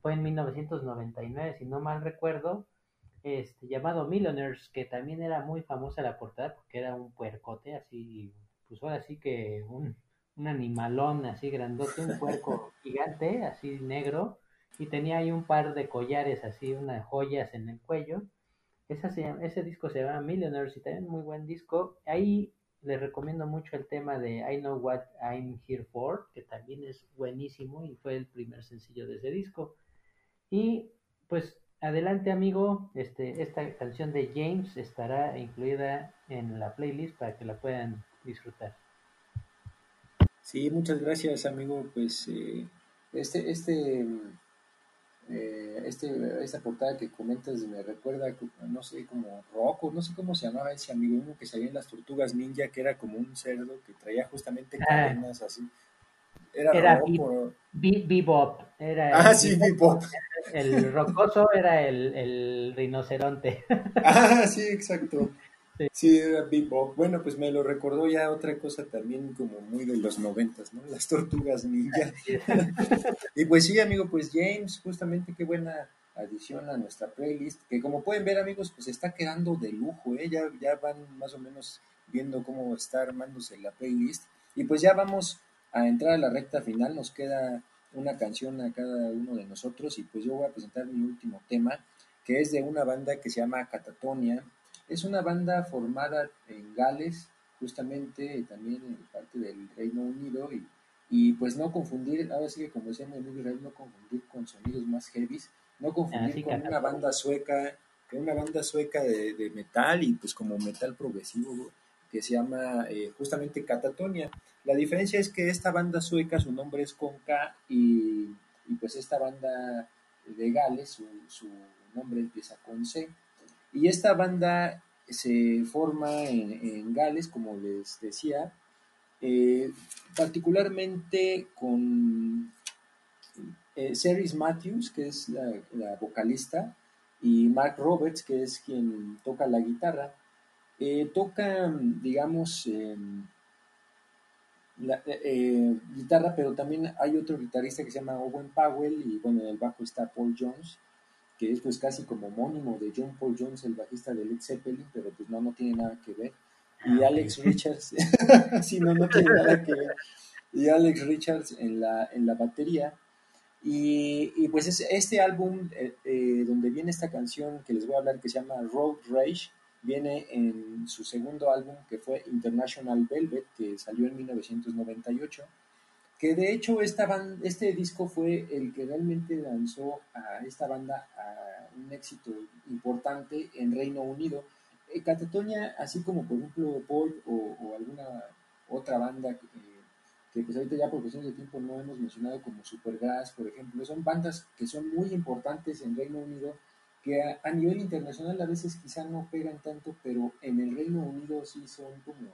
fue en 1999, si no mal recuerdo, este, llamado Millionaires, que también era muy famosa la portada, porque era un puercote, así, pues ahora sí que un, un animalón así grandote, un puerco [laughs] gigante, así negro, y tenía ahí un par de collares así, unas joyas en el cuello. Esa se llama- ese disco se llama Millionaires y también muy buen disco. Ahí les recomiendo mucho el tema de I Know What I'm Here For, que también es buenísimo y fue el primer sencillo de ese disco. Y pues adelante amigo, este, esta canción de James estará incluida en la playlist para que la puedan disfrutar. Sí, muchas gracias, amigo. Pues eh, este, este, eh, este, esta portada que comentas me recuerda, no sé, como Rocco, no sé cómo se llamaba ese amigo, uno que salía en las tortugas ninja, que era como un cerdo que traía justamente Ah. cadenas así. Era, Era Rocco. Be- Bebop era Ah, el, sí, Bebop, Bebop. el rocoso era el, el rinoceronte. [laughs] Ah, sí, exacto. Sí. Era Bebop. Bueno, pues me lo recordó ya otra cosa también como muy de los noventas, ¿no? Las tortugas ninja. [laughs] Y pues sí, amigo, pues James, justamente qué buena adición a nuestra playlist, que como pueden ver, amigos, pues está quedando de lujo, ¿eh? Ya, ya van más o menos viendo cómo está armándose la playlist. Y pues ya vamos a entrar a la recta final, nos queda una canción a cada uno de nosotros y pues yo voy a presentar mi último tema, que es de una banda que se llama Catatonia. Es una banda formada en Gales, justamente también en parte del Reino Unido y y pues no confundir, ahora sí que como decía mi amigo Israel, no confundir con sonidos más heavies, no confundir Así, con una banda sueca, con una banda sueca de, de metal y pues como metal progresivo que se llama eh, justamente Catatonia. La diferencia es que esta banda sueca, su nombre es con K y, y pues esta banda de Gales, su, su nombre empieza con C. Y esta banda se forma en, Gales, como les decía, eh, particularmente con eh, Matthews, que es la, vocalista, y Mark Roberts, que es quien toca la guitarra. Eh, tocan, digamos, eh, la, eh, guitarra, pero también hay otro guitarrista que se llama Owen Powell, y bueno, en el bajo está Paul Jones, que es pues casi como homónimo de John Paul Jones, el bajista de Led Zeppelin, pero pues no, no tiene nada que ver. Y Alex Richards, [laughs] sí, no, no tiene nada que ver. Y Alex Richards en la, en la batería. Y, y pues es este álbum eh, eh, donde viene esta canción que les voy a hablar que se llama Road Rage, viene en su segundo álbum que fue International Velvet, que salió en 1998 que de hecho esta ban- este disco fue el que realmente lanzó a esta banda a un éxito importante en Reino Unido. Eh, Catatonia, así como por ejemplo Paul o, o alguna otra banda eh, que pues ahorita ya por cuestiones de tiempo no hemos mencionado como Supergrass, por ejemplo, son bandas que son muy importantes en Reino Unido que a, a nivel internacional a veces quizá no pegan tanto, pero en el Reino Unido sí son como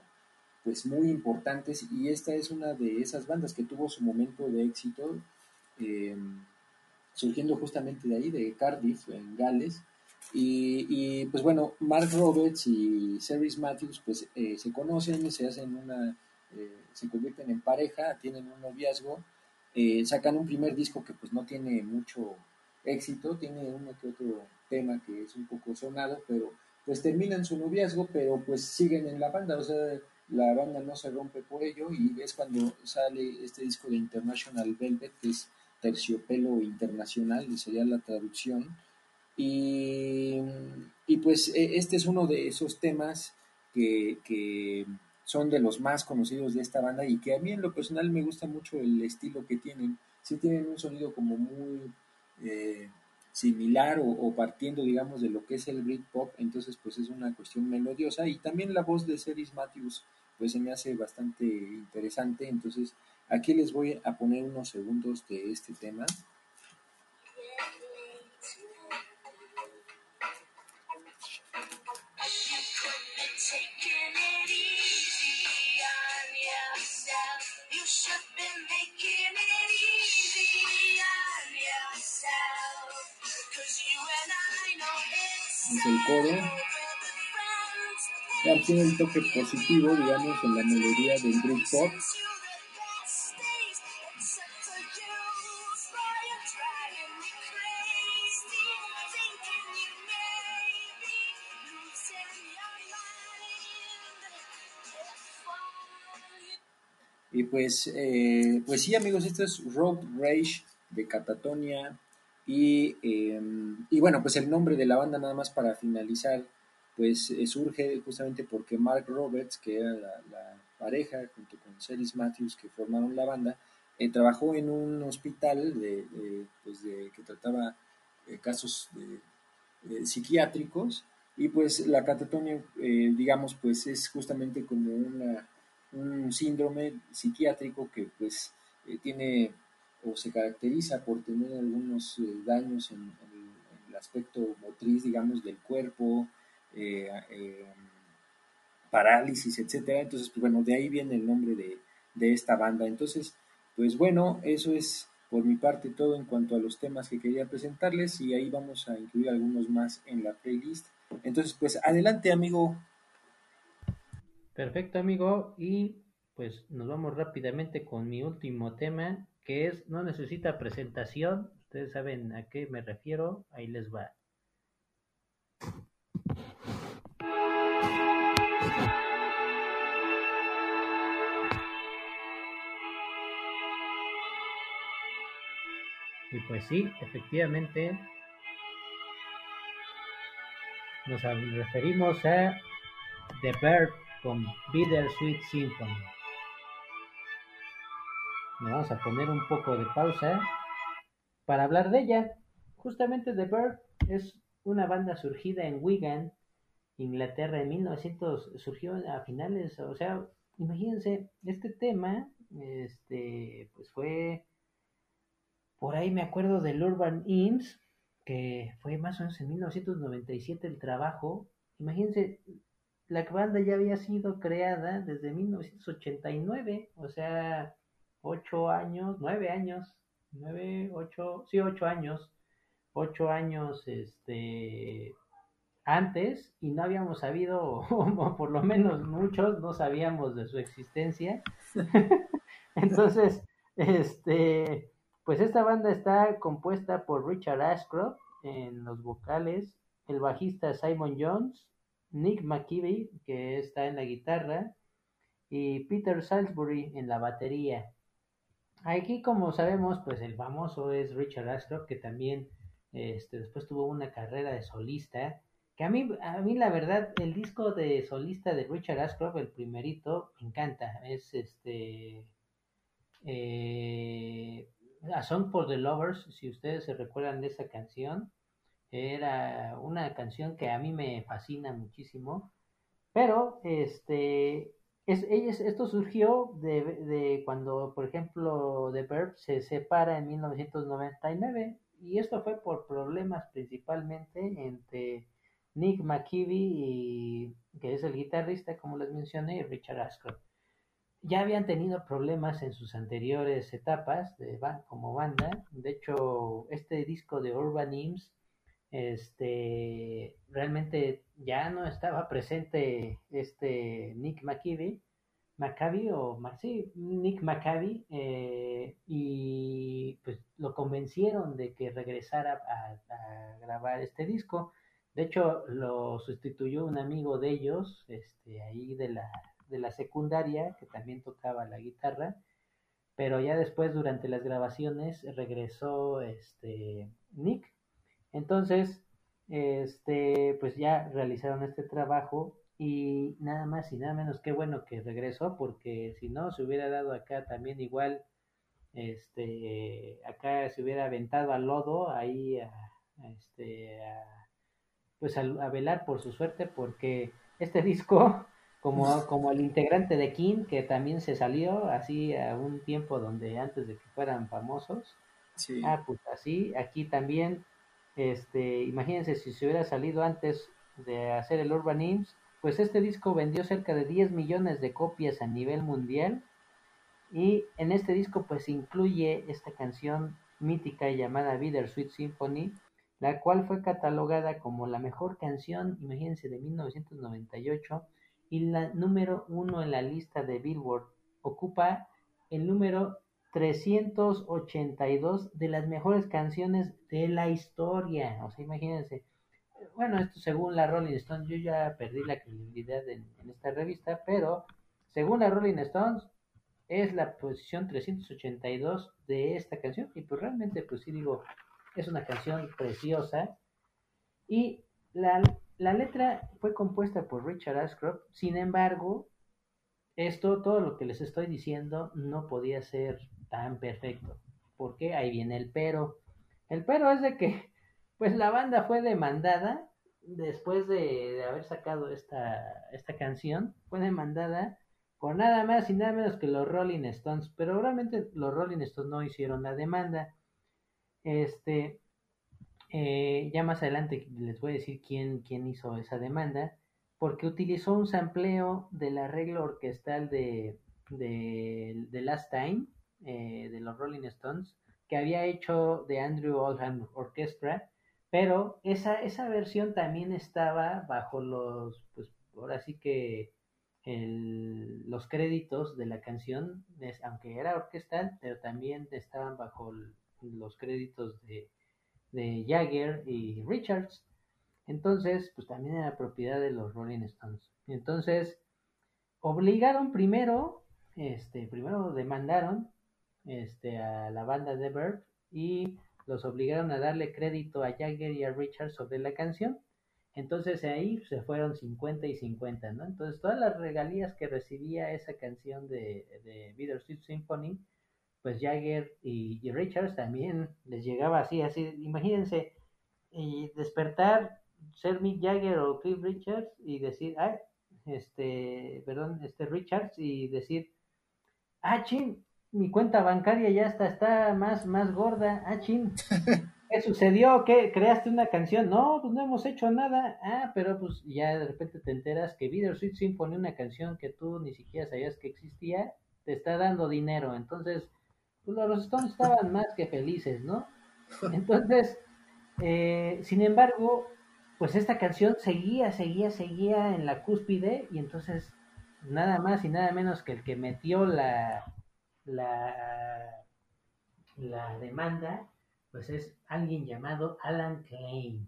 pues muy importantes y esta es una de esas bandas que tuvo su momento de éxito eh, surgiendo justamente de ahí, de Cardiff, en Gales. Y, y, pues bueno, Mark Roberts y Ceres Matthews pues eh, se conocen, se hacen una, eh, se convierten en pareja, tienen un noviazgo, eh, sacan un primer disco que pues no tiene mucho éxito, tiene uno que otro tema que es un poco sonado, pero pues terminan su noviazgo, pero pues siguen en la banda, o sea, la banda no se rompe por ello y es cuando sale este disco de International Velvet, que es terciopelo internacional, sería la traducción. Y, y pues e, este es uno de esos temas que, que, son de los más conocidos de esta banda y que a mí en lo personal me gusta mucho el estilo que tienen. Sí tienen un sonido como muy eh, similar o, partiendo, digamos, de lo que es el Britpop, entonces pues es una cuestión melodiosa y también la voz de Ceris Matthews pues se me hace bastante interesante, entonces aquí les voy a poner unos segundos de este tema. Es el coro. Ya tiene el toque positivo, digamos, en la melodía del Britpop. Y pues, eh, pues sí, amigos, esto es Road Rage de Catatonia. Y, eh, y, bueno, pues el nombre de la banda, nada más para finalizar, pues eh, surge justamente porque Mark Roberts, que era la, la pareja, junto con Celis Matthews, que formaron la banda, eh, trabajó en un hospital de, de, pues de que trataba casos de, psiquiátricos. Y pues la catatonia, digamos, pues es justamente como una un síndrome psiquiátrico que pues eh, tiene o se caracteriza por tener algunos eh, daños en, en, en, el aspecto motriz, digamos, del cuerpo, eh, parálisis, etcétera. Entonces, pues bueno, de ahí viene el nombre de, de esta banda. Entonces, pues bueno, eso es por mi parte todo en cuanto a los temas que quería presentarles y ahí vamos a incluir algunos más en la playlist. Entonces, pues adelante, amigo. Perfecto, amigo. Y pues nos vamos rápidamente con mi último tema, que es no necesita presentación. Ustedes saben a qué me refiero. Ahí les va. Y pues sí, efectivamente, nos referimos a The Bird con Bittersweet Symphony. Le vamos a poner un poco de pausa para hablar de ella. Justamente The Bird es una banda surgida en Wigan, Inglaterra, en 1900, surgió a finales, o sea, imagínense, este tema, este, pues fue, por ahí me acuerdo del Urban Hymns, que fue más o menos en 1997 el trabajo, imagínense, la banda ya había sido creada desde 1989, o sea, ocho años, nueve años, nueve, ocho, sí, ocho años, ocho años, este, antes, y no habíamos sabido, [laughs] o por lo menos muchos no sabíamos de su existencia. [laughs] [laughs] Entonces, este, pues esta banda está compuesta por Richard Ashcroft en los vocales, el bajista Simon Jones, Nick McKeevy, que está en la guitarra, y Peter Salisbury en la batería. Aquí, como sabemos, pues el famoso es Richard Ashcroft, que también este, después tuvo una carrera de solista. Que a mí, a mí, la verdad, el disco de solista de Richard Ashcroft, el primerito, me encanta. Es este. Eh, A Song for the Lovers, si ustedes se recuerdan de esa canción. Era una canción que a mí me fascina muchísimo. Pero, este, es, esto surgió de, de, cuando, por ejemplo, The Verb se separa en 1999 y esto fue por problemas principalmente entre Nick McKeevy, y, que es el guitarrista, como les mencioné, y Richard Ashcroft. Ya habían tenido problemas en sus anteriores etapas de, como banda. De hecho, este disco de Urban Hymns este, realmente ya no estaba presente este Nick Maccabi o sí, Nick Maccabi eh, y pues lo convencieron de que regresara a, a grabar este disco. De hecho, lo sustituyó un amigo de ellos, este, ahí de la, de la secundaria, que también tocaba la guitarra, pero ya después, durante las grabaciones, regresó este, Nick. Entonces, este, pues ya realizaron este trabajo y nada más y nada menos que bueno que regresó, porque si no, se hubiera dado acá también igual, este, acá se hubiera aventado al lodo, ahí a, este, pues a, a velar por su suerte, porque este [laughs] disco, como, como el integrante de King, que también se salió así a un tiempo donde antes de que fueran famosos, Sí. Ah, pues así, aquí también, este, imagínense si se hubiera salido antes de hacer el Urban Hymns, pues este disco vendió cerca de 10 millones de copias a nivel mundial. Y en este disco pues incluye esta canción mítica llamada Bittersweet Symphony, la cual fue catalogada como la mejor canción, imagínense, de 1998 y la número uno en la lista de Billboard. Ocupa el número 382 de las mejores canciones de la historia. O sea, imagínense. Bueno, esto según la Rolling Stone, yo ya perdí la credibilidad en, en esta revista, pero según la Rolling Stones es la posición 382 de esta canción y pues realmente pues sí digo, es una canción preciosa y la, la letra fue compuesta por Richard Ashcroft, sin embargo, esto, todo lo que les estoy diciendo, no podía ser tan perfecto. Porque ahí viene el pero. El pero es de que, [laughs] pues la banda fue demandada después de, de haber sacado esta, esta canción, fue demandada por nada más y nada menos que los Rolling Stones. Pero realmente los Rolling Stones no hicieron la demanda. Este, eh, ya más adelante les voy a decir quién, quién hizo esa demanda porque utilizó un sampleo del arreglo orquestal de, de, de Last Time, eh, de los Rolling Stones, que había hecho de Andrew Oldham Orchestra, pero esa, esa versión también estaba bajo los, pues ahora sí que los créditos de la canción, aunque era orquestal, pero también estaban bajo los créditos de, de Jagger y Richards. Entonces, pues también era propiedad de los Rolling Stones. Entonces, obligaron primero, este, primero demandaron este, a la banda de Bird y los obligaron a darle crédito a Jagger y a Richards sobre la canción. Entonces ahí se fueron 50 y 50, ¿no? Entonces todas las regalías que recibía esa canción de, de Bittersweet Symphony, pues Jagger y, y Richards también les llegaba así, así, imagínense, y despertar ser Mick Jagger o Cliff Richards y decir, ay, este, perdón, este Richards y decir, ah, chin, mi cuenta bancaria ya está, está más, más gorda, ah, chin, [laughs] ¿qué sucedió? ¿Qué? ¿Creaste una canción? No, pues no hemos hecho nada, ah, pero pues ya de repente te enteras que Bittersweet Symphony, una canción que tú ni siquiera sabías que existía, te está dando dinero, entonces, pues los Stones estaban más que felices, ¿no? [laughs] Entonces, eh, sin embargo, pues esta canción seguía, seguía, seguía en la cúspide y entonces nada más y nada menos que el que metió la, la, la demanda, pues es alguien llamado Alan Klein.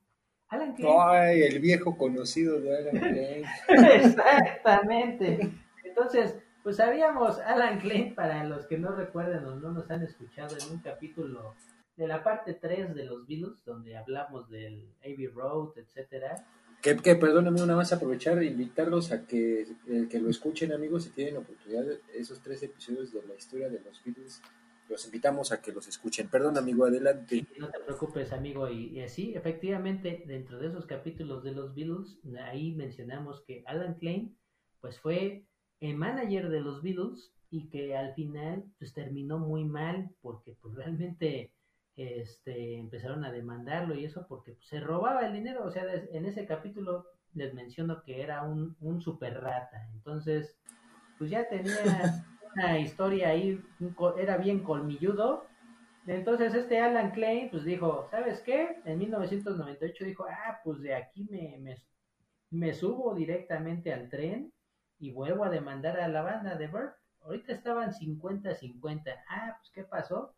Alan Klein. Ay, el viejo conocido de Alan Klein. [laughs] Exactamente. Entonces, pues sabíamos Alan Klein, para los que no recuerden o no nos han escuchado en un capítulo de la parte 3 de los Beatles, donde hablamos del Abbey Road, etcétera. Que, que perdóname, nada más aprovechar e invitarlos a que, eh, que lo escuchen, amigos, si tienen oportunidad, esos tres episodios de la historia de los Beatles, los invitamos a que los escuchen. Perdón, amigo, adelante. No te preocupes, amigo. Y, y así, efectivamente, dentro de esos capítulos de los Beatles, ahí mencionamos que Alan Klein, pues fue el manager de los Beatles y que al final, pues terminó muy mal porque pues realmente este, empezaron a demandarlo y eso porque pues, se robaba el dinero. O sea, en ese capítulo les menciono que era un, un super rata. Entonces, pues ya tenía [laughs] una historia ahí, era bien colmilludo. Entonces este Alan Klein pues dijo, ¿sabes qué? En 1998 dijo, ah, pues de aquí me, me subo directamente al tren y vuelvo a demandar a la banda de Burt. Ahorita estaban 50-50. Ah, pues ¿qué pasó?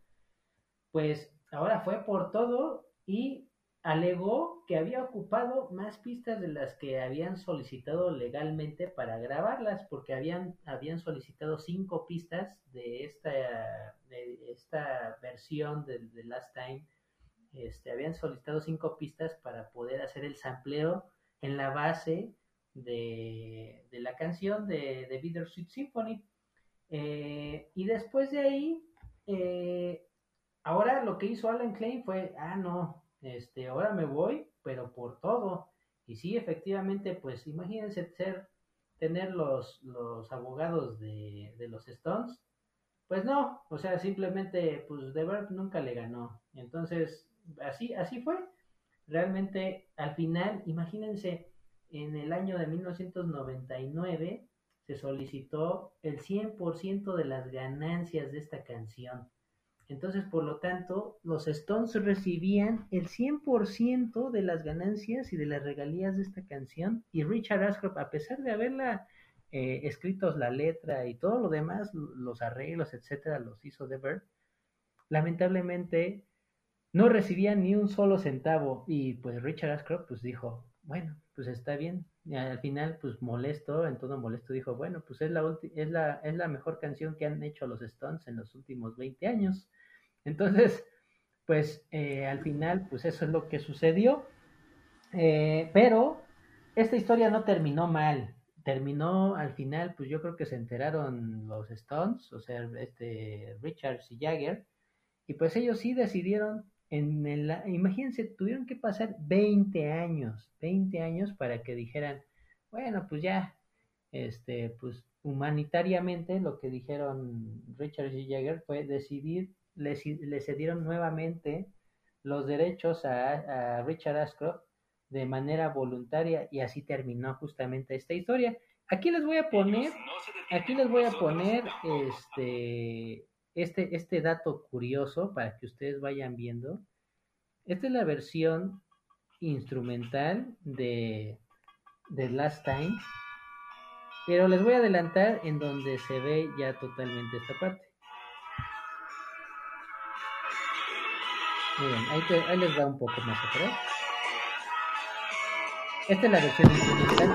Pues ahora fue por todo y alegó que había ocupado más pistas de las que habían solicitado legalmente para grabarlas, porque habían, habían solicitado cinco pistas de esta, de esta versión de, de Last Time. Este, habían solicitado cinco pistas para poder hacer el sampleo en la base de, de la canción de, de Bittersweet Symphony. Eh, y después de ahí, eh, ahora lo que hizo Alan Klein fue, ah, no, este, ahora me voy, pero por todo. Y sí, efectivamente, pues imagínense ser, tener los, los abogados de, de los Stones. Pues no, o sea, simplemente, pues The Verb nunca le ganó. Entonces, así, así fue. Realmente, al final, imagínense, en el año de 1999 se solicitó el 100% de las ganancias de esta canción. Entonces, por lo tanto, los Stones recibían el 100% de las ganancias y de las regalías de esta canción. Y Richard Ashcroft, a pesar de haberla eh, escrito la letra y todo lo demás, los arreglos, etcétera, los hizo The Verb, lamentablemente no recibía ni un solo centavo. Y pues Richard Ashcroft pues dijo, bueno, pues está bien. Al final, pues molesto, en todo molesto, dijo, bueno, pues es la, es la, es la mejor canción que han hecho los Stones en los últimos 20 años. Entonces, pues eh, al final, pues eso es lo que sucedió. Eh, pero esta historia no terminó mal. Terminó al final, pues yo creo que se enteraron los Stones, o sea, este Richards y Jagger, y pues ellos sí decidieron, en el, imagínense, tuvieron que pasar 20 años, 20 años para que dijeran, bueno, pues ya, este, pues humanitariamente lo que dijeron Richards y Jagger fue decidir, le, le cedieron nuevamente los derechos a, a Richard Ashcroft de manera voluntaria y así terminó justamente esta historia. Aquí les voy a poner, aquí les voy a poner este, este, este dato curioso para que ustedes vayan viendo. Esta es la versión instrumental de, de Last Time, pero les voy a adelantar en donde se ve ya totalmente esta parte. Miren, ahí, ahí les va un poco más atrás. Esta es la versión instrumental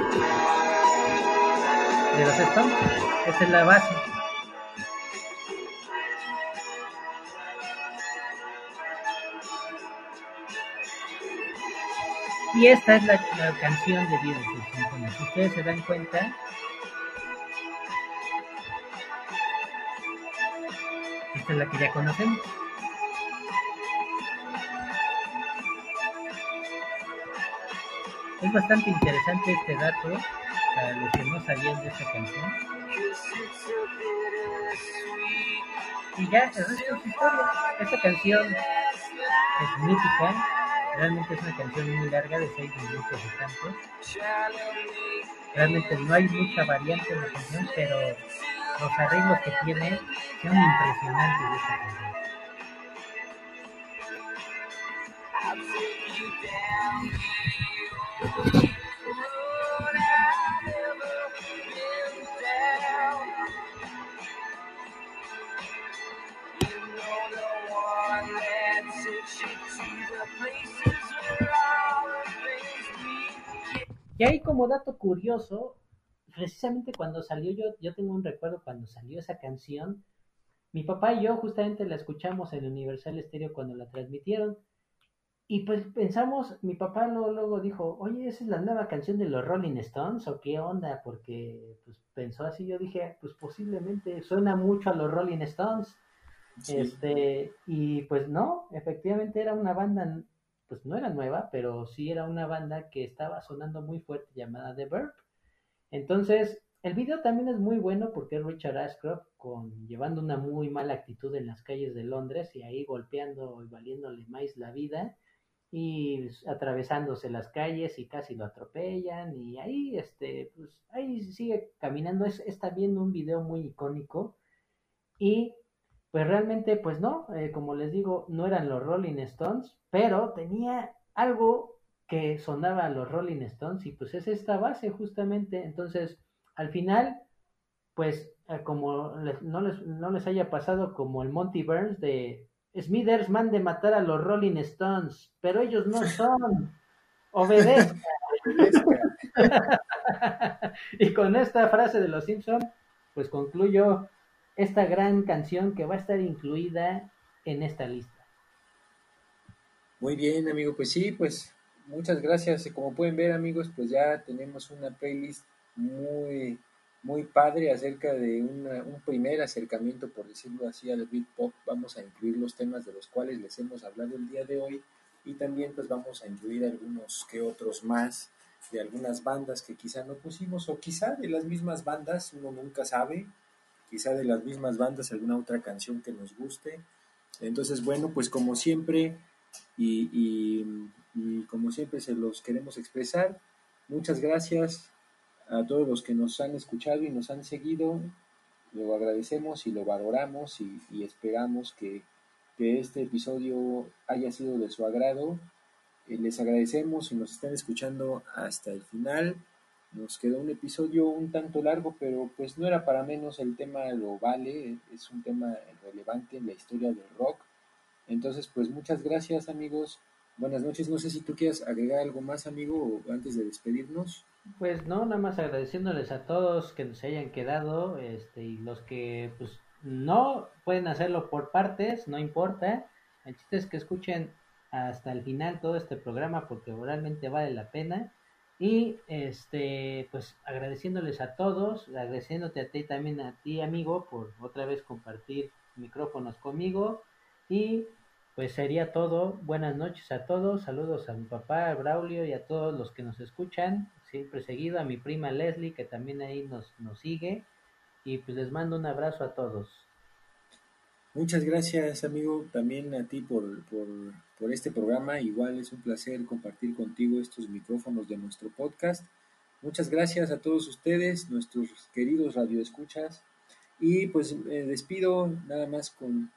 de los Stones. Esta es la base. Y esta es la, canción de Beatles Symphony. Si ustedes se dan cuenta, esta es la que ya conocemos. Es bastante interesante este dato para los que no sabían de esta canción. Y ya, el resto es historia. Esta canción es mítica. Realmente es una canción muy larga, de 6 minutos y tanto. Realmente no hay mucha variante en la canción, pero los arreglos que tiene son impresionantes de esta canción. Y ahí como dato curioso, precisamente cuando salió yo, yo tengo un recuerdo cuando salió esa canción, mi papá y yo justamente la escuchamos en Universal Stereo cuando la transmitieron. Y pues pensamos, mi papá luego, luego dijo, oye, ¿esa es la nueva canción de los Rolling Stones o qué onda? Porque pues pensó así, yo dije, pues posiblemente suena mucho a los Rolling Stones. Sí. Este, y pues no, efectivamente era una banda, pues no era nueva, pero sí era una banda que estaba sonando muy fuerte llamada The Verb. Entonces, el video también es muy bueno porque es Richard Ashcroft con, llevando una muy mala actitud en las calles de Londres y ahí golpeando y valiéndole más la vida y atravesándose las calles y casi lo atropellan y ahí este pues ahí sigue caminando es, está viendo un video muy icónico y pues realmente pues no eh, como les digo no eran los Rolling Stones pero tenía algo que sonaba a los Rolling Stones y pues es esta base justamente entonces al final pues eh, como les- no, les, no les haya pasado como el Monty Burns de Smithers mande matar a los Rolling Stones, pero ellos no son. Obedezcan. [laughs] [laughs] y con esta frase de los Simpson, pues concluyo esta gran canción que va a estar incluida en esta lista. Muy bien, amigo, pues sí, pues muchas gracias. Como pueden ver, amigos, pues ya tenemos una playlist muy, muy padre acerca de una- un primer acercamiento, por decirlo así, al Britpop. Vamos a incluir los temas de los cuales les hemos hablado el día de hoy y también pues vamos a incluir algunos que otros más de algunas bandas que quizá no pusimos o quizá de las mismas bandas, uno nunca sabe, quizá de las mismas bandas alguna otra canción que nos guste. Entonces, bueno, pues como siempre, y, y- y como siempre se los queremos expresar, muchas gracias a todos los que nos han escuchado y nos han seguido. Lo agradecemos y lo valoramos y, y esperamos que, que este episodio haya sido de su agrado. Eh, les agradecemos si nos están escuchando hasta el final. Nos quedó un episodio un tanto largo, pero pues no era para menos, el tema lo vale, es un tema relevante en la historia del rock. Entonces, pues muchas gracias amigos. Buenas noches. No sé si tú quieres agregar algo más, amigo, antes de despedirnos. Pues no, nada más agradeciéndoles a todos que nos hayan quedado, este, y los que pues no pueden hacerlo por partes, no importa. El chiste es que escuchen hasta el final todo este programa porque realmente vale la pena. Y este, pues agradeciéndoles a todos, agradeciéndote a ti también a ti, amigo, por otra vez compartir micrófonos conmigo. Y pues sería todo. Buenas noches a todos. Saludos a mi papá, a Braulio y a todos los que nos escuchan. Siempre seguido a mi prima Leslie, que también ahí nos, nos sigue. Y pues les mando un abrazo a todos. Muchas gracias, amigo, también a ti por, por, este programa. Igual es un placer compartir contigo estos micrófonos de nuestro podcast. Muchas gracias a todos ustedes, nuestros queridos radioescuchas. Y pues me despido nada más con,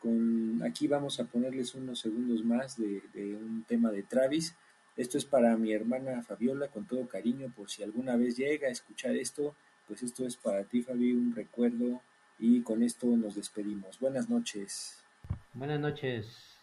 con aquí vamos a ponerles unos segundos más de, de un tema de Travis. Esto es para mi hermana Fabiola con todo cariño, por si alguna vez llega a escuchar esto, pues esto es para ti, Fabi, un recuerdo y con esto nos despedimos. Buenas noches. Buenas noches.